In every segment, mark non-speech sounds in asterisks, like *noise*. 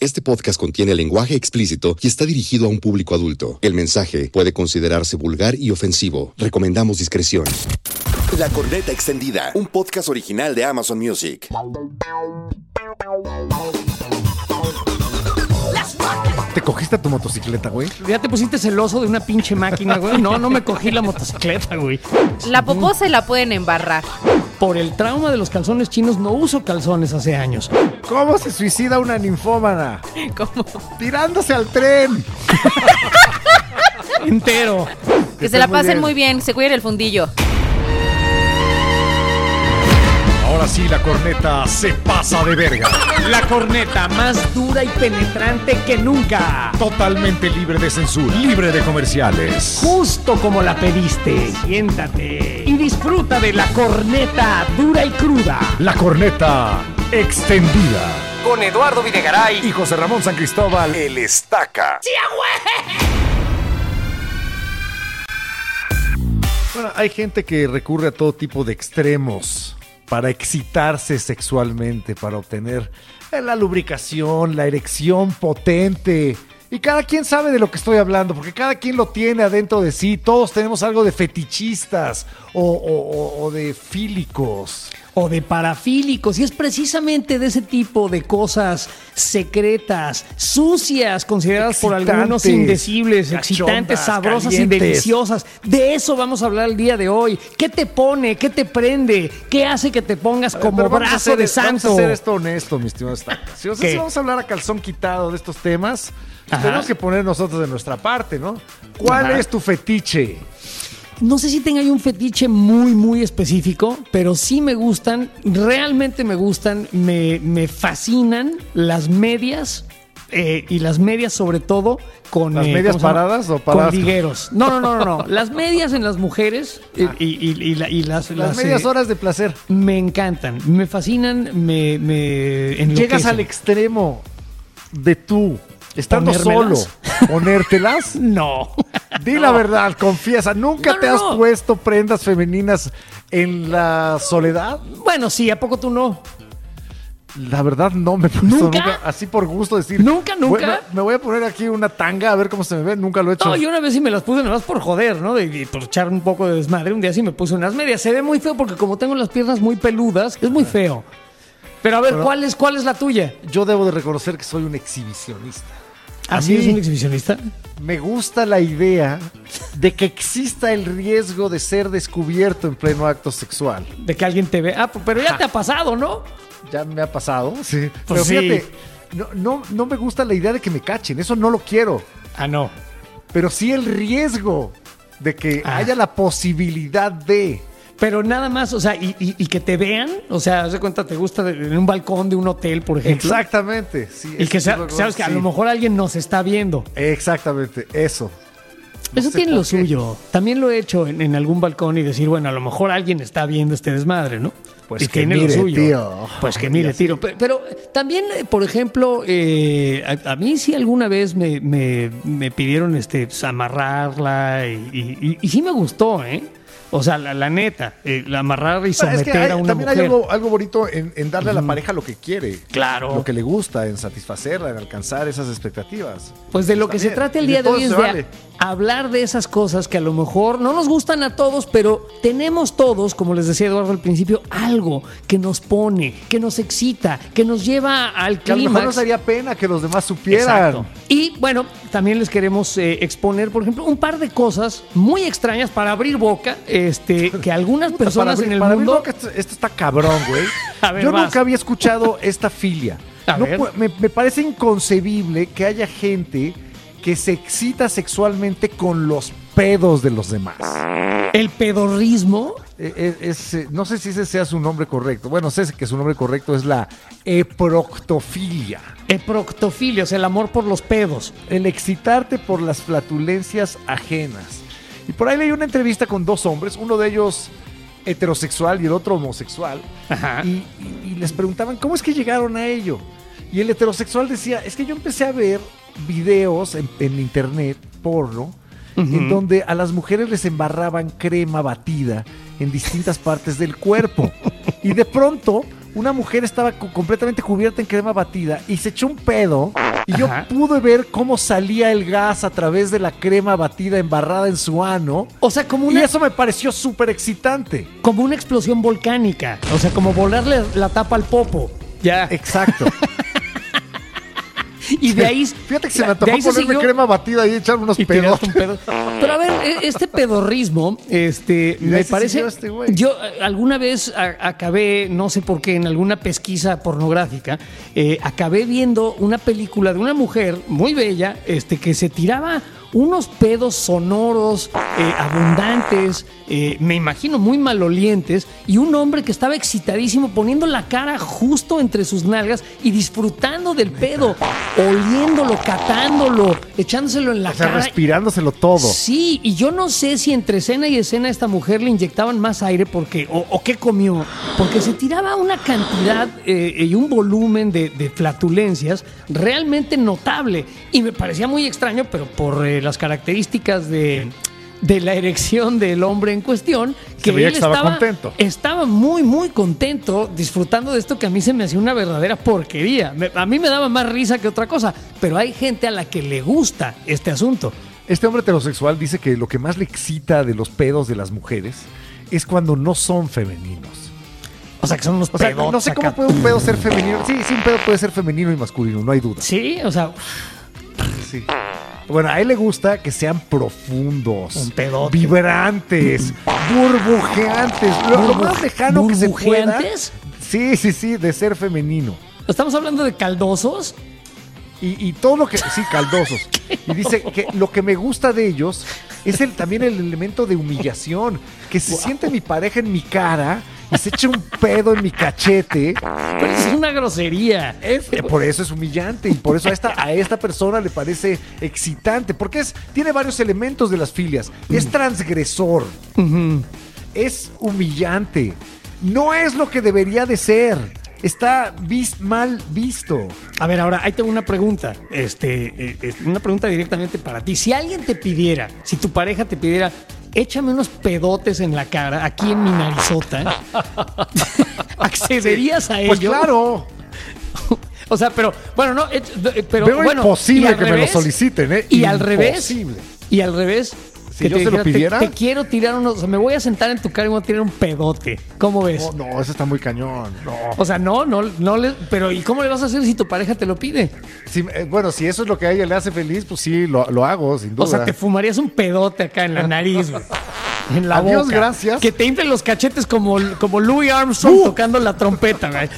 Este podcast contiene lenguaje explícito y está dirigido a un público adulto. El mensaje puede considerarse vulgar y ofensivo. Recomendamos discreción. La Corneta Extendida, un podcast original de Amazon Music. ¿Te cogiste a tu motocicleta, güey? Ya te pusiste celoso de una pinche máquina, güey. No, no me cogí la motocicleta, güey. La popó se la pueden embarrar. Por el trauma de los calzones chinos no uso calzones hace años. ¿Cómo se suicida una ninfómana? ¿Cómo? Tirándose al tren. Entero. Que se la pasen muy bien, se cuiden el fundillo. Ahora sí, la corneta se pasa de verga. La corneta más dura y penetrante que nunca. Totalmente libre de censura. Libre de comerciales. Justo como la pediste. Siéntate y disfruta de la corneta dura y cruda. La corneta extendida. Con Eduardo Videgaray. Y José Ramón San Cristóbal, el estaca. Bueno, hay gente que recurre a todo tipo de extremos para excitarse sexualmente, para obtener eh, la lubricación, la erección potente. Y cada quien sabe de lo que estoy hablando, porque cada quien lo tiene adentro de sí. Todos tenemos algo de fetichistas o, o- de fílicos. O de parafílicos. Y es precisamente de ese tipo de cosas secretas, sucias, consideradas por algunos indecibles, excitantes, sabrosas y deliciosas. De eso vamos a hablar el día de hoy. ¿Qué te pone? ¿Qué te prende? ¿Qué hace que te pongas como vamos brazo hacer- de Vamos santo? a hacer esto honesto, mi estimado. Si, o sea, ¿Qué? si vamos a hablar a calzón quitado de estos temas, Ajá. tenemos que poner nosotros de nuestra parte, ¿no? ¿Cuál Ajá. es tu fetiche? No sé si tenga yo un fetiche muy, muy específico, pero sí me gustan, realmente me gustan, me, me fascinan las medias eh, y las medias sobre todo con... ¿Las eh, medias paradas o paradas Con ligueros. No, no, no, no, no. Las medias en las mujeres y, y- y la- y las... Las medias eh, horas de placer. Me encantan, me fascinan, me. Llegas al extremo de tú, estando solo, *laughs* ponértelas. No. Di la verdad, confiesa, ¿nunca No, te has puesto prendas femeninas en la soledad? Bueno, sí, ¿a poco tú no? La verdad no me he puesto ¿Nunca? nunca, así por gusto decir. ¿Nunca, nunca? "Bueno, me voy a poner aquí una tanga a ver cómo se me ve, nunca lo he hecho. No, yo una vez sí me las puse nada más por joder, ¿no? De, de- por echar un poco de desmadre. Un día sí me puse unas medias. Se ve muy feo porque como tengo las piernas muy peludas, es muy feo. Pero a ver, Pero- ¿cuál, es, ¿cuál es la tuya? Yo debo de reconocer que soy un exhibicionista. ¿Así mí- eres un exhibicionista? Me gusta la idea de que exista el riesgo de ser descubierto en pleno acto sexual. De que alguien te ve. Ah, pero ya te ha pasado, ¿no? Ya me ha pasado, sí. Pues Pero sí. fíjate, no, no, no me gusta la idea de que me cachen, eso no lo quiero. Ah, no. Pero sí el riesgo de que Ah. haya la posibilidad de... Pero nada más, o sea, y, y- y que te vean, o sea, de cuenta, te gusta de- en un balcón de un hotel, por ejemplo. Exactamente. Sí, Y que sea- sabes que a lo mejor alguien nos está viendo. Exactamente, eso. No Eso tiene lo qué. suyo. También lo he hecho en, en algún balcón y decir, bueno, a lo mejor alguien está viendo este desmadre, ¿no? Pues Y que tiene mire, lo suyo. tío. Pues que mire, tiro. Pero, pero también, eh, por ejemplo, eh, a, a mí sí alguna vez me, me- me pidieron este, pues, amarrarla y, y- y- y sí me gustó, ¿eh? O sea, la, la neta, eh, la amarrar y Es someter que hay- a una también mujer. hay algo, algo bonito en, en darle a la pareja lo que quiere. Claro. Lo que le gusta, en satisfacerla, en alcanzar esas expectativas. Pues de lo que se trata el día de hoy es de vale. hablar de esas cosas que a lo mejor no nos gustan a todos, pero tenemos todos, como les decía Eduardo al principio, algo que nos pone, que nos excita, que nos lleva al Que a lo mejor nos daría pena que los demás supieran. Exacto. Y bueno, también les queremos eh, exponer, por ejemplo, un par de cosas muy extrañas para abrir boca, este, que algunas Puta, personas para en mí- el para mí mundo. que esto, esto está cabrón, güey. *laughs* Ver, Yo vas. nunca había escuchado esta filia. No me, me parece inconcebible que haya gente que se excita sexualmente con los pedos de los demás. El pedorrismo. Eh, es, eh, no sé si ese sea su nombre correcto. Bueno, sé que su nombre correcto es la eproctofilia. Eproctofilia, o sea, el amor por los pedos. El excitarte por las flatulencias ajenas. Y por ahí leí una entrevista con dos hombres. Uno de ellos heterosexual y el otro homosexual. Ajá. Y, y- y les preguntaban, ¿cómo es que llegaron a ello? Y el heterosexual decía, es que yo empecé a ver videos en, en internet, porno, en donde a las mujeres les embarraban crema batida en distintas partes del cuerpo. *laughs* y de pronto, una mujer estaba co- completamente cubierta en crema batida y se echó un pedo. Y yo Ajá. pude ver cómo salía el gas a través de la crema batida embarrada en su ano. O sea, como Y una, eso me pareció súper excitante. como una explosión volcánica. O sea, como volarle la tapa al popo. Ya. Exacto. *laughs* *laughs* Y de ahí. *laughs* Fíjate que se me antojó ponerme siguió- crema batida y echar unos y pedos. tiraste un pedo. Pero a ver, e- este pedorrismo, este, me parece. este yo eh, alguna vez a- acabé, no sé por qué, en alguna pesquisa pornográfica, eh, acabé viendo una película de una mujer muy bella, este, que se tiraba unos pedos sonoros, eh, abundantes, eh, me imagino muy malolientes, y un hombre que estaba excitadísimo poniendo la cara justo entre sus nalgas y disfrutando del pedo, oliéndolo, catándolo, echándoselo en la O sea, cara. respirándoselo todo. Sí, y yo no sé si entre escena y escena a esta mujer le inyectaban más aire porque o, o qué comió, porque se tiraba una cantidad eh, y un volumen de, de flatulencias realmente notable y me parecía muy extraño, pero por eh, las características de de la erección del hombre en cuestión, que él estaba contento. estaba muy, muy contento disfrutando de esto que a mí se me hacía una verdadera porquería. Me- a mí me daba más risa que otra cosa, pero hay gente a la que le gusta este asunto. Este hombre heterosexual dice que lo que más le excita de los pedos de las mujeres es cuando no son femeninos. O sea, que son unos O sea, pedotes no sé cómo puede un pedo ser femenino. Sí, sí, un pedo puede ser femenino y masculino, no hay duda. Sí, o sea, Sí. Bueno, a él le gusta que sean profundos, Un pedote. vibrantes, burbujeantes, lo, lo más lejano que se pueda. ¿Burbujeantes? Sí, sí, sí, de ser femenino. estamos hablando de caldosos. Y, y todo lo que. Sí, caldosos. *laughs* Y dice que lo que me gusta de ellos es el, también el elemento de humillación. Que se siente mi pareja en mi cara y se echa un pedo en mi cachete. Pero es una grosería. Es- eh, por eso es humillante y por eso a esta, a esta persona le parece excitante. Porque es, tiene varios elementos de las filias. Es transgresor. Es humillante. No es lo que debería de ser. Está vis- mal visto. A ver, ahora, ahí tengo una pregunta. Este, eh, una pregunta directamente para ti. Si alguien te pidiera, si tu pareja te pidiera, échame unos pedotes en la cara, aquí en mi narizota, *laughs* ¿accederías a Pues ello? claro. *laughs* O sea, pero, bueno, no, eh, eh, pero Veo bueno. imposible que me lo soliciten, ¿eh? Y al revés. Imposible. Y al revés. Si yo se lo dijera, te- pidiera. Te, quiero tirar unos. O sea, me voy a sentar en tu cara y voy a tirar un pedote. ¿Cómo ves? No, no, eso está muy cañón. No. O sea, no, no, no le. Pero, ¿y cómo le vas a hacer si tu pareja te lo pide? Si- eh, bueno, si eso es lo que a ella le hace feliz, pues sí, lo, lo hago, sin duda. O sea, te fumarías un pedote acá en la nariz, güey. En la Adiós, boca. gracias. Que te inflen los cachetes como, como Louis Armstrong tocando la trompeta. *laughs*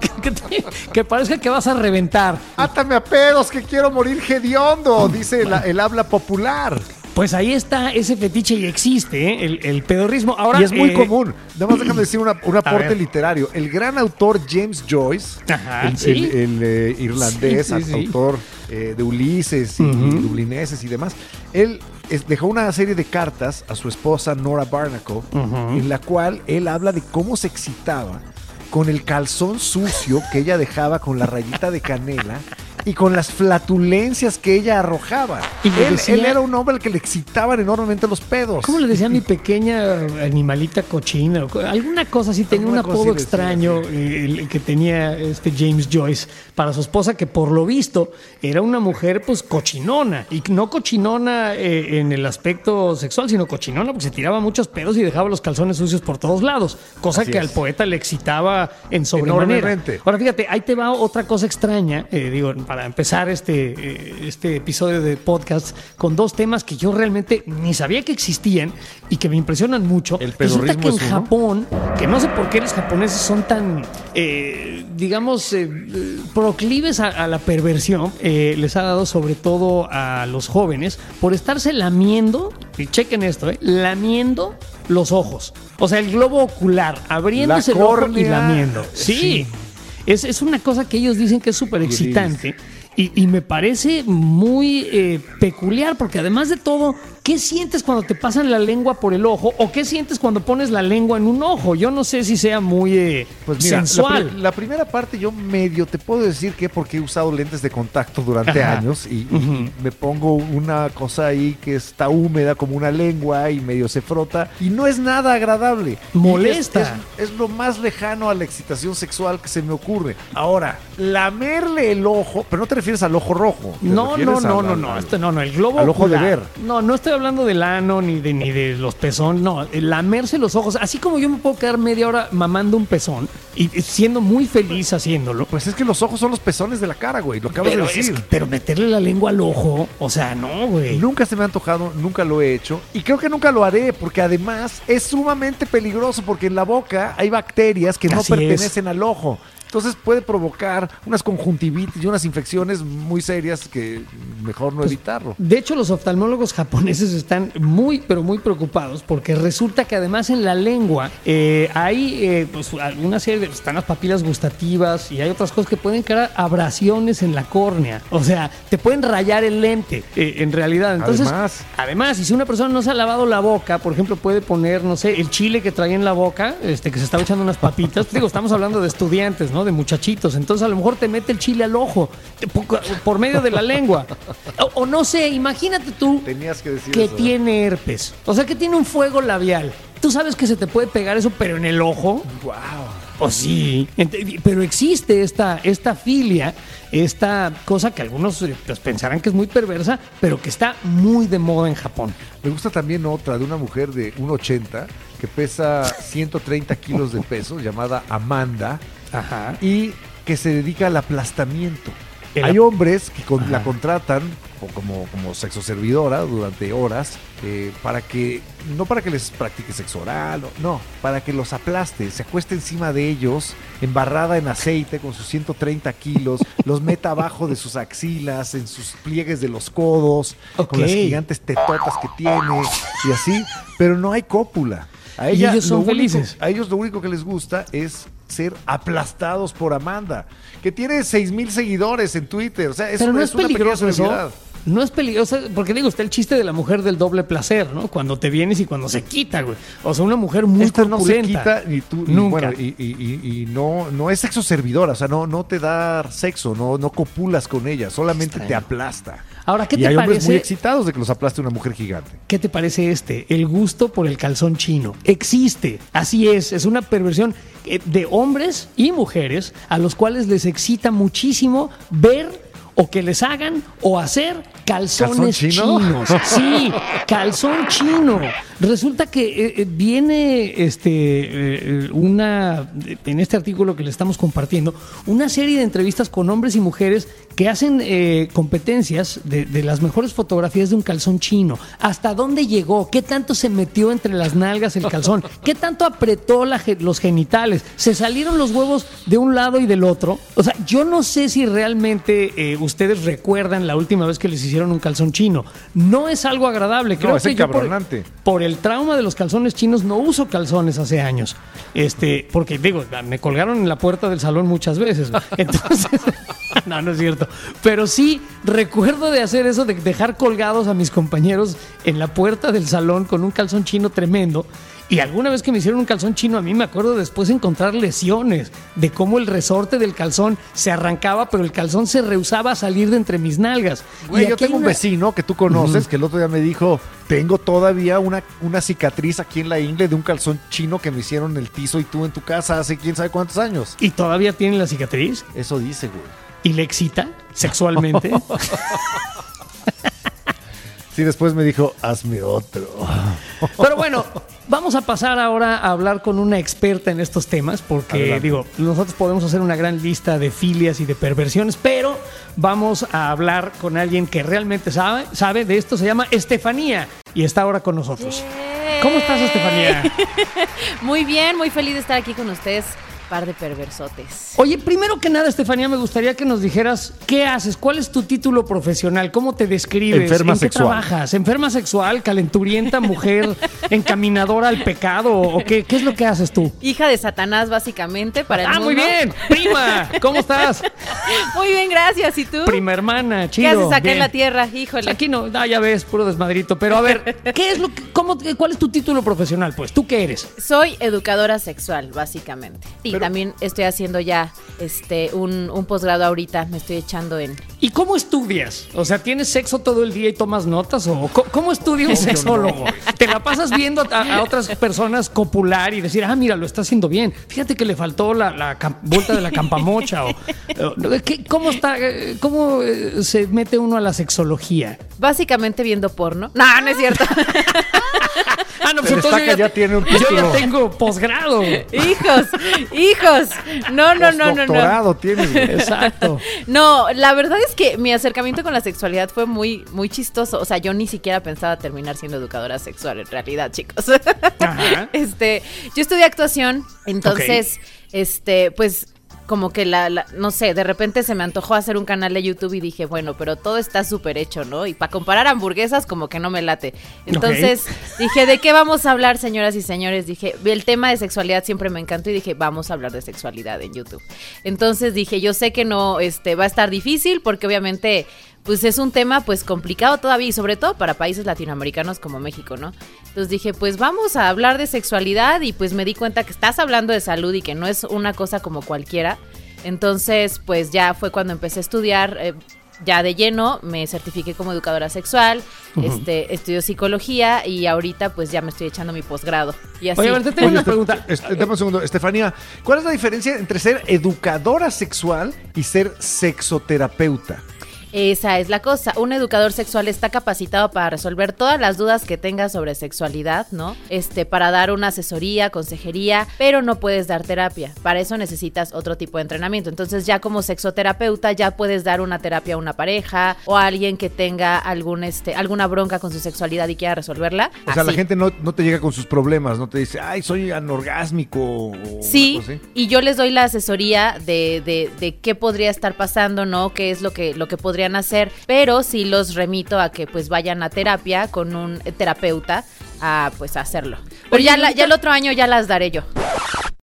Que, que te- que parezca que vas a reventar. Átame a pedos, que quiero morir hediondo, dice la- el habla popular. Pues ahí está ese fetiche y existe, ¿eh? el, el pedorrismo. Ahora, y es muy eh, común. Nada más déjame decir una- un aporte literario. El gran autor James Joyce, Ajá, el, sí. el- el, eh, irlandés, Sí, sí, sí. autor eh, de Ulises y, Dublineses y demás, él dejó una serie de cartas a su esposa Nora Barnacle, en la cual él habla de cómo se excitaba con el calzón sucio que ella dejaba con la rayita de canela y con las flatulencias que ella arrojaba. Y él, decía- él era un hombre al que le excitaban enormemente los pedos. ¿Cómo le decía a mi pequeña animalita cochina? Alguna cosa así, tenía un apodo extraño eh, el que tenía este James Joyce para su esposa, que por lo visto era una mujer pues cochinona. Y no cochinona eh, en el aspecto sexual, sino cochinona porque se tiraba muchos pedos y dejaba los calzones sucios por todos lados. Cosa Así que es. al poeta le excitaba en sobremanera. Ahora fíjate, ahí te va otra cosa extraña, eh, digo, para empezar este, eh, este episodio de podcast con dos temas que yo realmente ni sabía que existían y que me impresionan mucho. El Resulta que en es. Japón, que no sé por qué los japoneses son tan, eh, digamos, eh, proclives a, a la perversión, eh, les ha dado sobre todo a los jóvenes por estarse lamiendo, y chequen esto, eh, lamiendo los ojos. O sea, el globo ocular, abriéndose La el ojo y lamiendo. sí. sí. Es, es una cosa que ellos dicen que es súper excitante. Y, y me parece muy eh, peculiar porque además de todo, ¿qué sientes cuando te pasan la lengua por el ojo o qué sientes cuando pones la lengua en un ojo? Yo no sé si sea muy eh, Pues mira, la, sensual. pri- la primera parte yo medio te puedo decir que porque he usado lentes de contacto durante Ajá. años y, me pongo una cosa ahí que está húmeda como una lengua y medio se frota y no es nada agradable. Molesta. Es, es- es lo más lejano a la excitación sexual que se me ocurre. Ahora, lamerle el ojo, pero no te refieres al ojo rojo. No, no, no, no, no, al- esto no, no, el globo al ojo de ver. No, no estoy hablando del ano ni de ni de los pezones, no, lamerse los ojos, así como yo me puedo quedar media hora mamando un pezón y siendo muy feliz haciéndolo. Pues es que los ojos son los pezones de la cara, güey. Lo acabas Pero, de es decir. que- pero meterle la lengua al ojo, o sea, no, güey. Nunca se me ha antojado, nunca lo he hecho y creo que nunca lo haré porque además es sumamente peligroso porque en la boca hay bacterias que no es. pertenecen al ojo. Entonces puede provocar unas conjuntivitis y unas infecciones muy serias que mejor no evitarlo. De hecho, los oftalmólogos japoneses están muy, pero muy preocupados porque resulta que además en la lengua eh, hay eh, pues, alguna serie de... Están las papilas gustativas y hay otras cosas que pueden crear abrasiones en la córnea. O sea, te pueden rayar el lente, eh, en realidad. Entonces, Además. además, y si una persona no se ha lavado la boca, por ejemplo, puede poner, no sé, el chile que traía en la boca, este, que se estaba echando unas papitas. Digo, estamos hablando de estudiantes, ¿no? De muchachitos. Entonces, a lo mejor te mete el chile al ojo por, medio de la lengua. O, o no sé, imagínate tú Tenías que decir que eso. tiene herpes. O sea, que tiene un fuego labial. Tú sabes que se te puede pegar eso, pero en el ojo. Wow. Pues sí, pero existe esta, esta filia, esta cosa que algunos eh, pues, pensarán que es muy perversa, pero que está muy de moda en Japón. Me gusta también otra de una mujer de 1,80 que pesa 130 kilos de peso, llamada Amanda, Ajá. y que se dedica al aplastamiento. El Hay hombres que con- la contratan o como, como sexo servidora durante horas eh, para que, no para que les practique sexo oral, no, para que los aplaste, se acueste encima de ellos, embarrada en aceite con sus 130 kilos, *laughs* los meta abajo de sus axilas, en sus pliegues de los codos, con las gigantes tetotas que tiene y así, pero no hay cópula. A Y ellos son lo único- felices. a ellos lo único que les gusta es ser aplastados por Amanda, que tiene 6 mil seguidores en Twitter. O sea, es, pero no es peligroso eso. No es peligroso, porque digo, está el chiste de la mujer del doble placer, ¿no? Cuando te vienes y cuando se quita, güey. O sea, una mujer muy Esta no se quita ni tú, Nunca. bueno, y, y- no, no es sexo servidora, o sea, no, no te da sexo, no, no copulas con ella, solamente te aplasta. Ahora, ¿qué y te hay hombres muy excitados de que los aplaste una mujer gigante. ¿Qué te parece este? El gusto por el calzón chino. Existe, así es, es una perversión eh, de hombres y mujeres a los cuales les excita muchísimo ver o que les hagan o hacer calzones chinos. *laughs* Sí, calzón chino. Resulta que eh, eh, viene este eh, una en este artículo que le estamos compartiendo una serie de entrevistas con hombres y mujeres que hacen eh, competencias de, de las mejores fotografías de un calzón chino. ¿Hasta dónde llegó? ¿Qué tanto se metió entre las nalgas el calzón? *laughs* ¿Qué tanto apretó la los genitales? ¿Se salieron los huevos de un lado y del otro? O sea, yo no sé si realmente eh, ustedes recuerdan la última vez que les hicieron un calzón chino. No es algo agradable. Creo No, es que yo por, por el trauma de los calzones chinos no uso calzones hace años. Este, porque digo, me colgaron en la puerta del salón muchas veces. *laughs* Entonces, *laughs* no, no es cierto. Pero sí recuerdo de hacer eso, de dejar colgados a mis compañeros en la puerta del salón con un calzón chino tremendo. Y alguna vez que me hicieron un calzón chino, a mí me acuerdo después encontrar lesiones de cómo el resorte del calzón se arrancaba, pero el calzón se rehusaba a salir de entre mis nalgas. Güey, Y yo tengo un vecino que tú conoces que el otro día me dijo, tengo todavía una, una cicatriz aquí en la ingle de un calzón chino que me hicieron en el tizo y tú en tu casa hace quién sabe cuántos años. Y todavía tiene la cicatriz. Eso dice, güey. Y le excita sexualmente. *laughs* Sí, después me dijo, hazme otro. Pero bueno, vamos a pasar ahora a hablar con una experta en estos temas, porque Adelante. digo, nosotros podemos hacer una gran lista de filias y de perversiones, pero vamos a hablar con alguien que realmente sabe, sabe de esto. Se llama Estefanía y está ahora con nosotros. ¿Cómo estás, Estefanía? *laughs* Muy bien, muy feliz de estar aquí con ustedes par de perversotes. Oye, primero que nada, Estefanía, me gustaría que nos dijeras qué haces, cuál es tu título profesional, cómo te describes, Enferma en qué trabajas, enferma sexual, calenturienta, mujer, *laughs* encaminadora al pecado, o qué, qué es lo que haces tú. Hija de Satanás, básicamente, para el Ah, muy bien, prima, ¿cómo estás? *laughs* Muy bien, gracias. ¿Y tú? Prima hermana, ¿Qué chido. haces acá bien. en la tierra? Híjole. Aquí no, ah, ya ves, puro desmadrito. Pero a ver, *laughs* ¿qué es lo que, cómo, cuál es tu título profesional? Pues, ¿tú qué eres? Soy educadora sexual, básicamente. Y también estoy haciendo ya este un, un posgrado ahorita, me estoy echando en... ¿Y cómo estudias? O sea, ¿tienes sexo todo el día y tomas notas? ¿O cómo estudia un *laughs* sexólogo? ¿Te la pasas viendo a, a otras personas copular y decir, ah, mira, lo está haciendo bien? Fíjate que le faltó la, la vuelta de la campamocha. O, o- ¿qué- ¿Cómo está? eh, ¿Cómo eh, se mete uno a la sexología? Básicamente viendo porno. No, no es cierto. *laughs* Ah, no, Se destaca, yo ya tiene un Yo ya título. tengo posgrado. hijos, hijos. No, no, no, no, no. Tienes. Exacto. *laughs* No, la verdad es que mi acercamiento con la sexualidad fue muy, muy chistoso. O sea, yo ni siquiera pensaba terminar siendo educadora sexual en realidad, chicos. Ajá. *laughs* Este, yo estudié actuación, entonces, este, pues como que la, la- no sé, de repente se me antojó hacer un canal de YouTube y dije, bueno, pero todo está súper hecho, ¿no? Y para comparar hamburguesas como que no me late. Entonces dije, ¿de qué vamos a hablar, señoras y señores? Dije, el tema de sexualidad siempre me encantó y dije, vamos a hablar de sexualidad en YouTube. Entonces dije, yo sé que no, este, va a estar difícil porque obviamente pues es un tema pues complicado todavía y sobre todo para países latinoamericanos como México, ¿no? Entonces dije, pues vamos a hablar de sexualidad y pues me di cuenta que estás hablando de salud y que no es una cosa como cualquiera. Entonces, pues ya fue cuando empecé a estudiar eh, ya de lleno, me certifiqué como educadora sexual, este, estudio psicología y ahorita pues ya me estoy echando mi posgrado. Y así. Oye, a ver, te tengo Oye, una este- pregunta. este, dame un segundo. Estefanía, ¿cuál es la diferencia entre ser educadora sexual y ser sexoterapeuta? Esa es la cosa. Un educador sexual está capacitado para resolver todas las dudas que tengas sobre sexualidad, ¿no? Este, para dar una asesoría, consejería, pero no puedes dar terapia. Para eso necesitas otro tipo de entrenamiento. Entonces, ya como sexoterapeuta, ya puedes dar una terapia a una pareja o a alguien que tenga algún, este, alguna bronca con su sexualidad y quiera resolverla. O sea, la gente no, no te llega con sus problemas, no te dice, ay, soy anorgásmico. o Sí, y yo les doy la asesoría de, de, de qué podría estar pasando, ¿no? ¿Qué es lo que, lo que podrían hacer? Pero sí los remito a que pues vayan a terapia con un terapeuta a pues a hacerlo. Pero Oye, ya, la- ya el otro año ya las daré yo.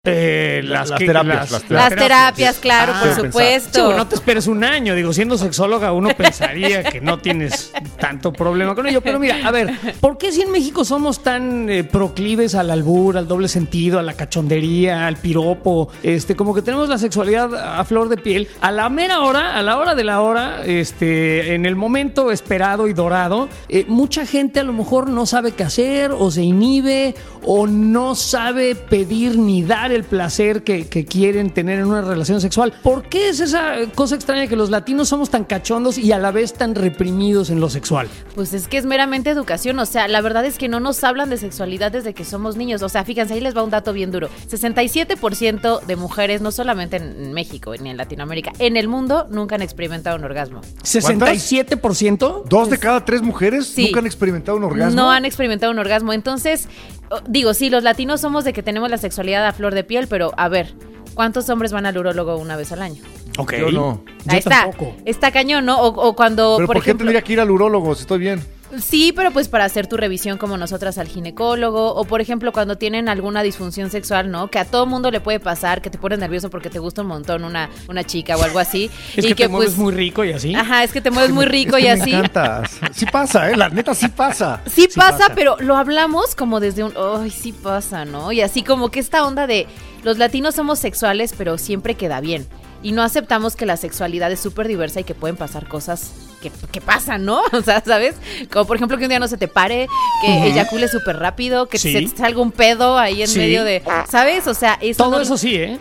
Eh, Las que- terapias, las Las terapias, claro, Ah, por supuesto. Sí, bueno, no te esperes un año. Digo, siendo sexóloga, uno pensaría que no tienes tanto problema con ello. Pero mira, a ver, ¿por qué si en México somos tan eh, proclives al albur, al doble sentido, a la cachondería, al piropo? Este, como que tenemos la sexualidad a flor de piel. A la mera hora, a la hora de la hora, este, en el momento esperado y dorado, eh, mucha gente a lo mejor no sabe qué hacer, o se inhibe, o no sabe pedir ni dar el placer que, que quieren tener en una relación sexual. ¿Por qué es esa cosa extraña que los latinos somos tan cachondos y a la vez tan reprimidos en lo sexual? Pues es que es meramente educación, o sea, la verdad es que no nos hablan de sexualidad desde que somos niños, o sea, fíjense, ahí les va un dato bien duro. 67% de mujeres, no solamente en México ni en Latinoamérica, en el mundo nunca han experimentado un orgasmo. ¿67%? Dos de cada tres mujeres Sí. nunca han experimentado un orgasmo. No han experimentado un orgasmo. Entonces, digo, sí, los latinos somos de que tenemos la sexualidad a flor de piel, pero a ver, ¿cuántos hombres van al urólogo una vez al año? Ok. Yo no. Yo Ahí está. tampoco. Está cañón, ¿no? O, o cuando, Pero por, ¿por, qué ejemplo. tendría que ir al urólogo si estoy bien? Sí, pero pues para hacer tu revisión como nosotras al ginecólogo o por ejemplo cuando tienen alguna disfunción sexual, ¿no? Que a todo mundo le puede pasar, que te pones nervioso porque te gusta un montón una, una chica o algo así. Es y que, te mueves muy rico y así. Ajá, es que te mueves muy rico Es y que así. Me encanta. Sí pasa, ¿eh? La neta sí pasa. Sí, pasa, pero lo hablamos como desde un, ay, sí pasa, ¿no? Y así como que esta onda de los latinos somos sexuales, pero siempre queda bien. Y no aceptamos que la sexualidad es súper diversa y que pueden pasar cosas que, que pasan, ¿no? *laughs* O sea, ¿sabes? Como por ejemplo que un día no se te pare, que eyacule súper rápido, que Sí. se te salga un pedo ahí en Sí. medio de, ¿sabes? O sea, eso Todo no- eso sí, ¿eh?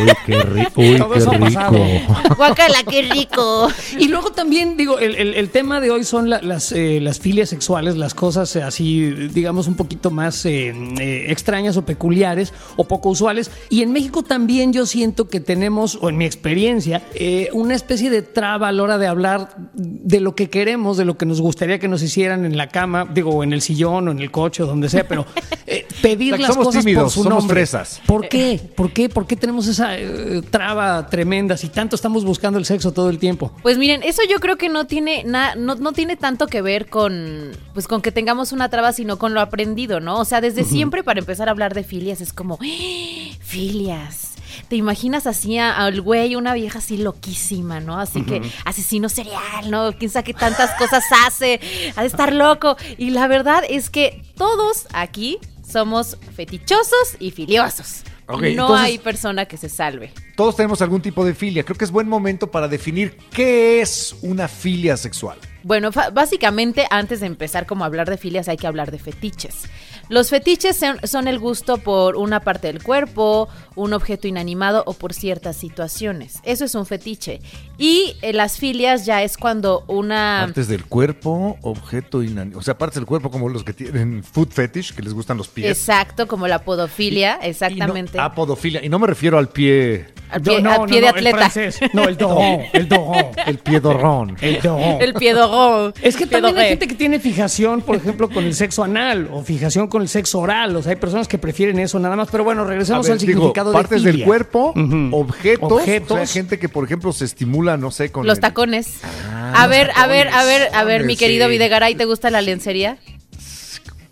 Uy, qué, ri- uy, Todo qué eso ha pasado. *laughs* rico. Guacala, qué rico. Y luego también, digo, el, el- el tema de hoy son la- las, eh, las filias sexuales, las cosas eh, así, digamos, un poquito más eh, eh, extrañas o peculiares o poco usuales. Y en México también yo siento que tenemos, o en mi experiencia, eh, una especie de traba a la hora de hablar de lo que queremos, de lo que nos gustaría que nos hicieran en la cama, digo, o en el sillón o en el coche o donde sea, pero *laughs* eh, pedir O sea, las somos cosas tímidos, por su somos nombre. fresas. ¿Por qué? ¿Por qué? ¿Por qué tenemos esa eh, traba tremenda si tanto estamos buscando el sexo todo el tiempo? Pues miren, eso yo creo que no tiene na- no, no tiene tanto que ver con pues con que tengamos una traba, sino con lo aprendido, ¿no? O sea, desde siempre para empezar a hablar de filias es como ¡Ah! filias. Te imaginas así al güey, una vieja así loquísima, ¿no? Así que asesino serial, ¿no? Quién sabe qué tantas cosas hace, ha de estar loco. Y la verdad es que todos aquí somos fetichosos y filiosos. No entonces- hay persona que se salve. Todos tenemos algún tipo de filia. Creo que es buen momento para definir qué es una filia sexual. Bueno, básicamente antes de empezar como a hablar de filias hay que hablar de fetiches. Los fetiches son, el gusto por una parte del cuerpo, un objeto inanimado o por ciertas situaciones. Eso es un fetiche. Y eh, las filias ya es cuando una... Partes del cuerpo, objeto inanimado. O sea, partes del cuerpo como los que tienen food fetish, que les gustan los pies. Exacto, como la podofilia, Y no- exactamente. ah, podofilia. Y no me refiero al pie, al pie, al pie de El atleta. francés. *laughs* No, el doron, el doron. el pie dorrón. El doron. El piedogón. Es que también hay gente que tiene fijación, por ejemplo, con el sexo anal o fijación con el sexo oral. O sea, hay personas que prefieren eso nada más. Pero bueno, regresemos ver, al digo, significado partes de del filia. cuerpo, objetos, Objetos. O sea, gente que, por ejemplo, se estimula, no sé, con Los el- tacones. Ah, a los ver, a ver, a ver, a ver, mi querido sí. Videgaray, ¿te gusta la lencería?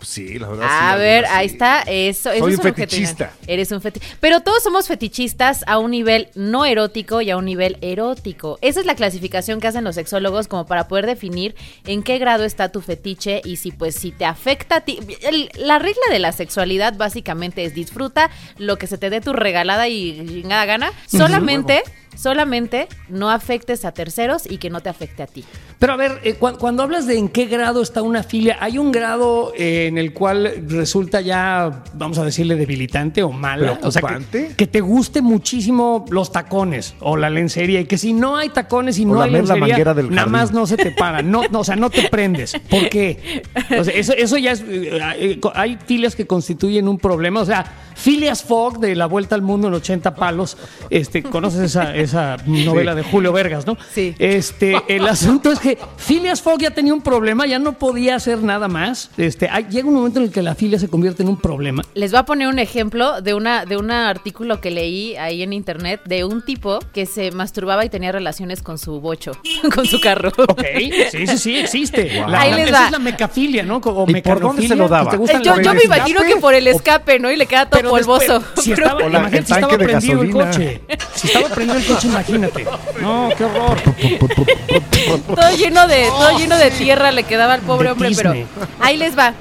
Sí, la verdad. sí, A la ver, verdad, ahí sí. está. Eso, eso Soy es un fetichista. Eres un fetichista. Pero todos somos fetichistas a un nivel no erótico y a un nivel erótico. Esa es la clasificación que hacen los sexólogos como para poder definir en qué grado está tu fetiche y si pues si te afecta a ti. El- la regla de la sexualidad básicamente es disfruta lo que se te dé tu regalada y chingada gana. Solamente, solamente no afectes a terceros y que no te afecte a ti. Pero a ver, eh, cu- cuando hablas de en qué grado está una filia, ¿hay un grado eh, en el cual resulta ya, vamos a decirle, debilitante o mala? O sea, que, que te guste muchísimo los tacones o la lencería y que si no hay tacones y O no hay la lencería, manguera del nada más no se te para. No, no, o sea, no te prendes. ¿Por qué? O sea, eso, eso ya es... eh, hay filias que constituyen un problema. O sea, Filias Fogg de La Vuelta al Mundo en 80 palos. Este, ¿Conoces esa, esa novela de Julio Vergas, no? Sí. Este, el asunto es que Phileas Fogg ya tenía un problema, ya no podía hacer nada más. Este, hay- llega un momento en el que la filia se convierte en un problema. Les voy a poner un ejemplo de una de un artículo que leí ahí en internet de un tipo que se masturbaba y tenía relaciones con su bocho, *laughs* con su carro. Ok, sí, sí, sí, existe. Wow. La- Ahí les esa va. es la mecafilia, ¿no? O ¿Y por dónde se mecanofilia, lo daba? Yo, yo me ¿El imagino escape? que por el escape, ¿no? Y le queda todo Pero polvoso. después, si Pero- estaba, la- imagínate el si estaba prendido el gasolina. coche. Si estaba prendido el coche, imagínate. No, qué horror. todo lleno de todo lleno de tierra le quedaba al pobre De hombre, pero ahí les va.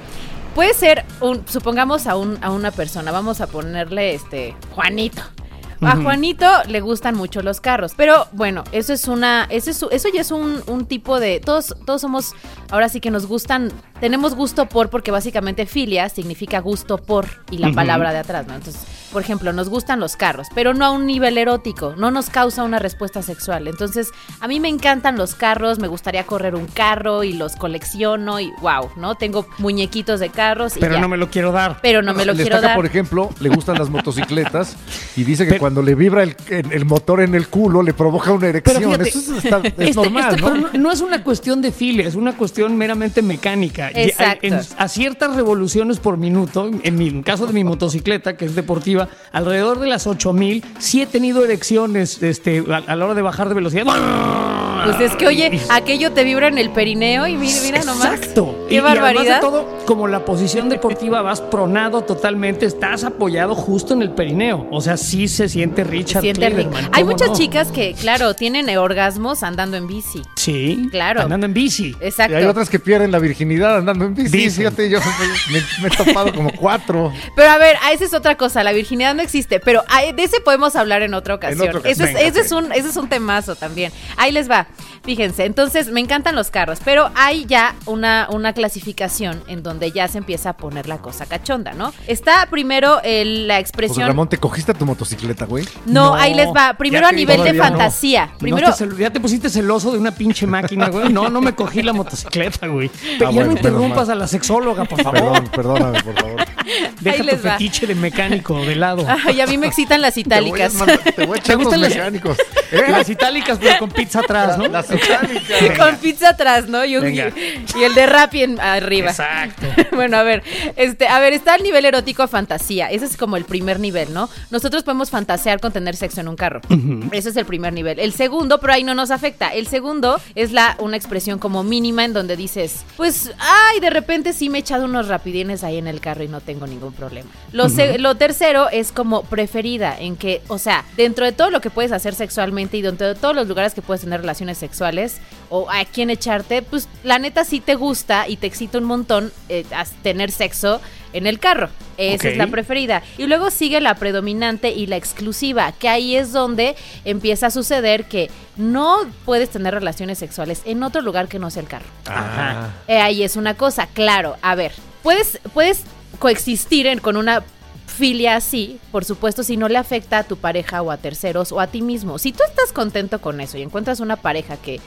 Puede ser un supongamos a un a una persona, vamos a ponerle este Juanito. A. Juanito le gustan mucho los carros, pero bueno, eso es una, eso, es, eso ya es un, un tipo de, todos, todos somos, ahora sí que nos gustan, tenemos gusto por, porque básicamente filia significa gusto por y la palabra de atrás, ¿no? Entonces, por ejemplo, nos gustan los carros, pero no a un nivel erótico, no nos causa una respuesta sexual. Entonces, a mí me encantan los carros, me gustaría correr un carro y los colecciono y wow, ¿no? Tengo muñequitos de carros y Pero ya. no me lo quiero dar. pero no me lo Le quiero destaca, dar. por ejemplo, le gustan las motocicletas *laughs* y dice que Pero- cuando le vibra el, el- el motor en el culo le provoca una erección. Pero fíjate, Eso es, está- es este- normal, este- ¿no? pero no, no es una cuestión de filia, es una cuestión meramente mecánica. Exacto. en- a ciertas revoluciones por minuto, en mi en caso de mi motocicleta, que es deportiva, alrededor de las 8000, sí he tenido erecciones este, a, a la hora de bajar de velocidad. Pues es que, oye, aquello te vibra en el perineo y mira, mira nomás. Exacto. Qué Y- y además barbaridad. de todo, como la posición deportiva vas pronado totalmente, estás apoyado justo en el perineo. O sea, sí se siente Se Richard siente rico. Cleverman, Hay ¿cómo muchas no? chicas que, claro, tienen orgasmos andando en bici. Sí, Claro. andando en bici. Y Exacto. hay otras que pierden la virginidad andando en bici. Dicen. Fíjate, yo me, me he topado como cuatro. Pero a ver, esa es otra cosa, la virginidad no existe, pero de ese podemos hablar en otra ocasión. otra ocasión. Ese, es, Venga, ese es un, ese es un temazo también. Ahí les va. Fíjense, entonces me encantan los carros, pero hay ya una, una clasificación en donde ya se empieza a poner la cosa cachonda, ¿no? Está primero el- la José expresión... Ramón, ¿te cogiste a tu motocicleta, güey? no, ahí les va. Primero a te- nivel de no. fantasía. No Primero, te ya te pusiste celoso de una pinche máquina, güey. No, no me cogí la motocicleta, güey. Pero Ah, ya bueno, no interrumpas a la sexóloga, por favor. Perdón, perdóname, por favor. *laughs* Deja tu les va. fetiche de mecánico de lado. Ay, a mí me excitan las *laughs* Te voy a itálicas. Te voy a echar los gustan las- mecánicos. *laughs* Las itálicas, pero con pizza atrás, ¿no? Las itálicas. Con pizza atrás, ¿no? Y, un- y el de Rappi en- arriba. Exacto. *laughs* bueno, a ver, este, a ver, está el nivel erótico a fantasía. Ese es como el primer nivel, ¿no? Nosotros podemos fantasear con tener sexo en un carro. Ese es el primer nivel. El segundo, pero ahí no nos afecta. El segundo es la una expresión como mínima en donde dices, pues, ay, de repente sí me he echado unos rapidines ahí en el carro y no tengo ningún problema. Lo, lo tercero es como preferida, en que, o sea, dentro de todo lo que puedes hacer sexualmente y dentro de todos los lugares que puedes tener relaciones sexuales o a quién echarte, pues la neta sí te gusta y te excita un montón eh, tener sexo en el carro. Esa es la preferida. Y luego sigue la predominante y la exclusiva, que ahí es donde empieza a suceder que no puedes tener relaciones sexuales en otro lugar que no sea el carro. Ajá. Eh, ahí es una cosa, claro. A ver, puedes, puedes coexistir en- con una filia así, por supuesto, si no le afecta a tu pareja o a terceros o a ti mismo. Si tú estás contento con eso y encuentras una pareja que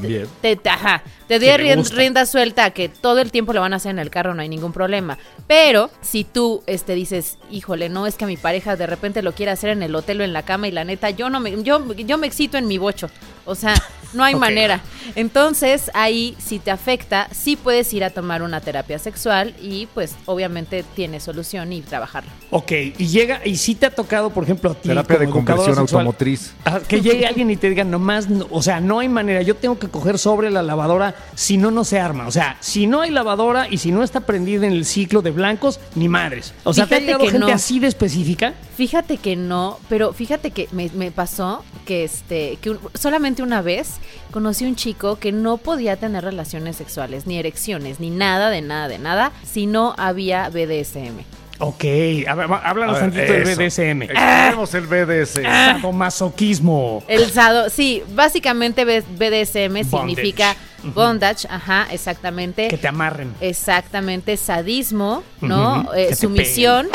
También. te, te- ajá, te gusta. rienda suelta, que todo el tiempo lo van a hacer en el carro, no hay ningún problema. Pero si tú este, dices, híjole, no, es que mi pareja de repente lo quiere hacer en el hotel o en la cama y la neta, yo no me, yo, yo me excito en mi bocho. O sea, *laughs* no hay manera. Entonces, ahí, si te afecta, sí puedes ir a tomar una terapia sexual y pues obviamente tiene solución y trabajarlo. Ok, y llega, y si te ha tocado, por ejemplo, a ti. Terapia de como conversión sexual, automotriz. ah, Que llegue alguien y te diga, nomás, no- o sea, no hay manera, yo tengo que coger sobre la lavadora, si no, no se arma. O sea, si no hay lavadora y si no está prendida en el ciclo de blancos, ni madres. O sea, ¿te ha llegado que gente no. así de específica? Fíjate que no, pero fíjate que me, me pasó que este que un- solamente una vez conocí un chico que no podía tener relaciones sexuales, ni erecciones, ni nada de nada de nada, si no había BDSM. Ok, a ver, háblanos ver, tantito del. BDSM. Expliquemos el BDS. Sadomasoquismo. El sado, sí, básicamente BDSM Bondage. significa bondage, ajá, exactamente. Que te amarren. Exactamente, sadismo, ¿no? Ujú, Eh, que te sumisión.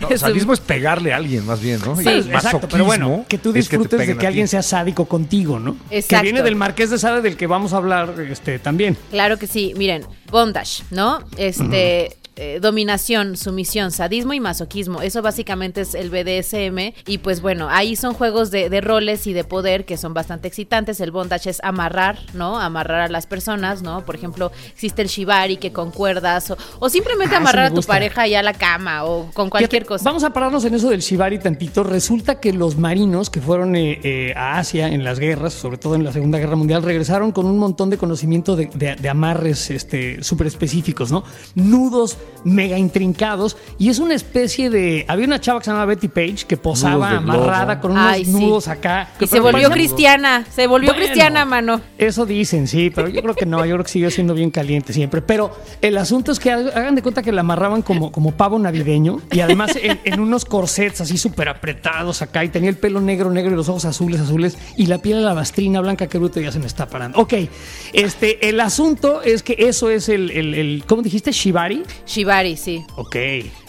No, *laughs* sadismo es pegarle a alguien, más bien, ¿no? Sí, Y Exacto, pero bueno, que tú es te disfrutes de peguen que alguien sea sádico contigo, ¿no? Que Exacto. viene del Marqués de Sade del que vamos a hablar este, también. Claro que sí, miren, bondage, ¿no? Este, eh, dominación, sumisión, sadismo y masoquismo, eso básicamente es el BDSM y pues bueno, ahí son juegos de, de roles y de poder que son bastante excitantes, el bondage es amarrar, ¿no? Amarrar a las personas, ¿no? Por ejemplo, existe el shibari que con cuerdas o, o simplemente Ah, amarrar a tu pareja ahí a la cama o con cualquier Fíjate, cosa. Vamos a pararnos en eso del shibari tantito. Resulta que los marinos que fueron eh, eh, a Asia en las guerras, sobre todo en la Segunda Guerra Mundial, regresaron con un montón de conocimiento de, de- de amarres este, súper específicos, ¿no? Nudos mega intrincados. Y es una especie de... Había una chava que se llamaba Betty Page que posaba amarrada con unos Ay, sí. nudos acá. y se volvió cristiana, se volvió Bueno, cristiana, mano. Eso dicen, sí, pero yo creo que no, yo creo que sigue siendo bien caliente siempre. Pero el asunto es que ha- hagan de cuenta que la amarraban como, como pavo navideño y además en, en unos corsets así súper apretados acá y tenía el pelo negro, negro y los ojos azules, azules y la piel alabastrina blanca, que bruto ya se me está parando. Ok, este, el asunto es que eso es el, el, el ¿cómo dijiste? Shibari. Shibari, sí. Ok.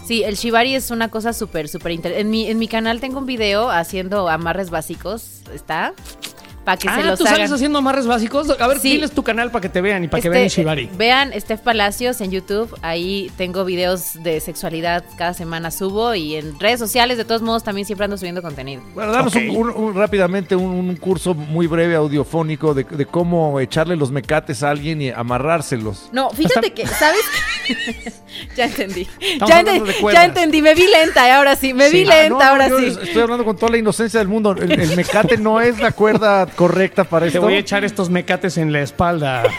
Sí, el shibari es una cosa súper, súper interesante. En mi, en mi canal tengo un video haciendo amarres básicos, ¿está? Para que ah, se los ¿tú hagan. sales haciendo amarres básicos? A ver, Sí. diles tu canal para que te vean y para que Este, vean el Shibari. eh, Vean Steph Palacios en YouTube, ahí tengo videos de sexualidad, cada semana subo y en redes sociales, de todos modos, también siempre ando subiendo contenido. Bueno, danos Ok. un- un- un- rápidamente un, un curso muy breve audiofónico de, de cómo echarle los mecates a alguien y amarrárselos. No, fíjate *laughs* que, ¿sabes? qué? *laughs* ya entendí. Ya, hablando ente- de cuerdas. ya entendí, me vi lenta, y ahora sí, me vi Sí. Ah, lenta, no, ahora yo sí. Estoy hablando con toda la inocencia del mundo. El, el mecate no es la cuerda correcta para Te esto. voy a echar estos mecates en la espalda. *laughs*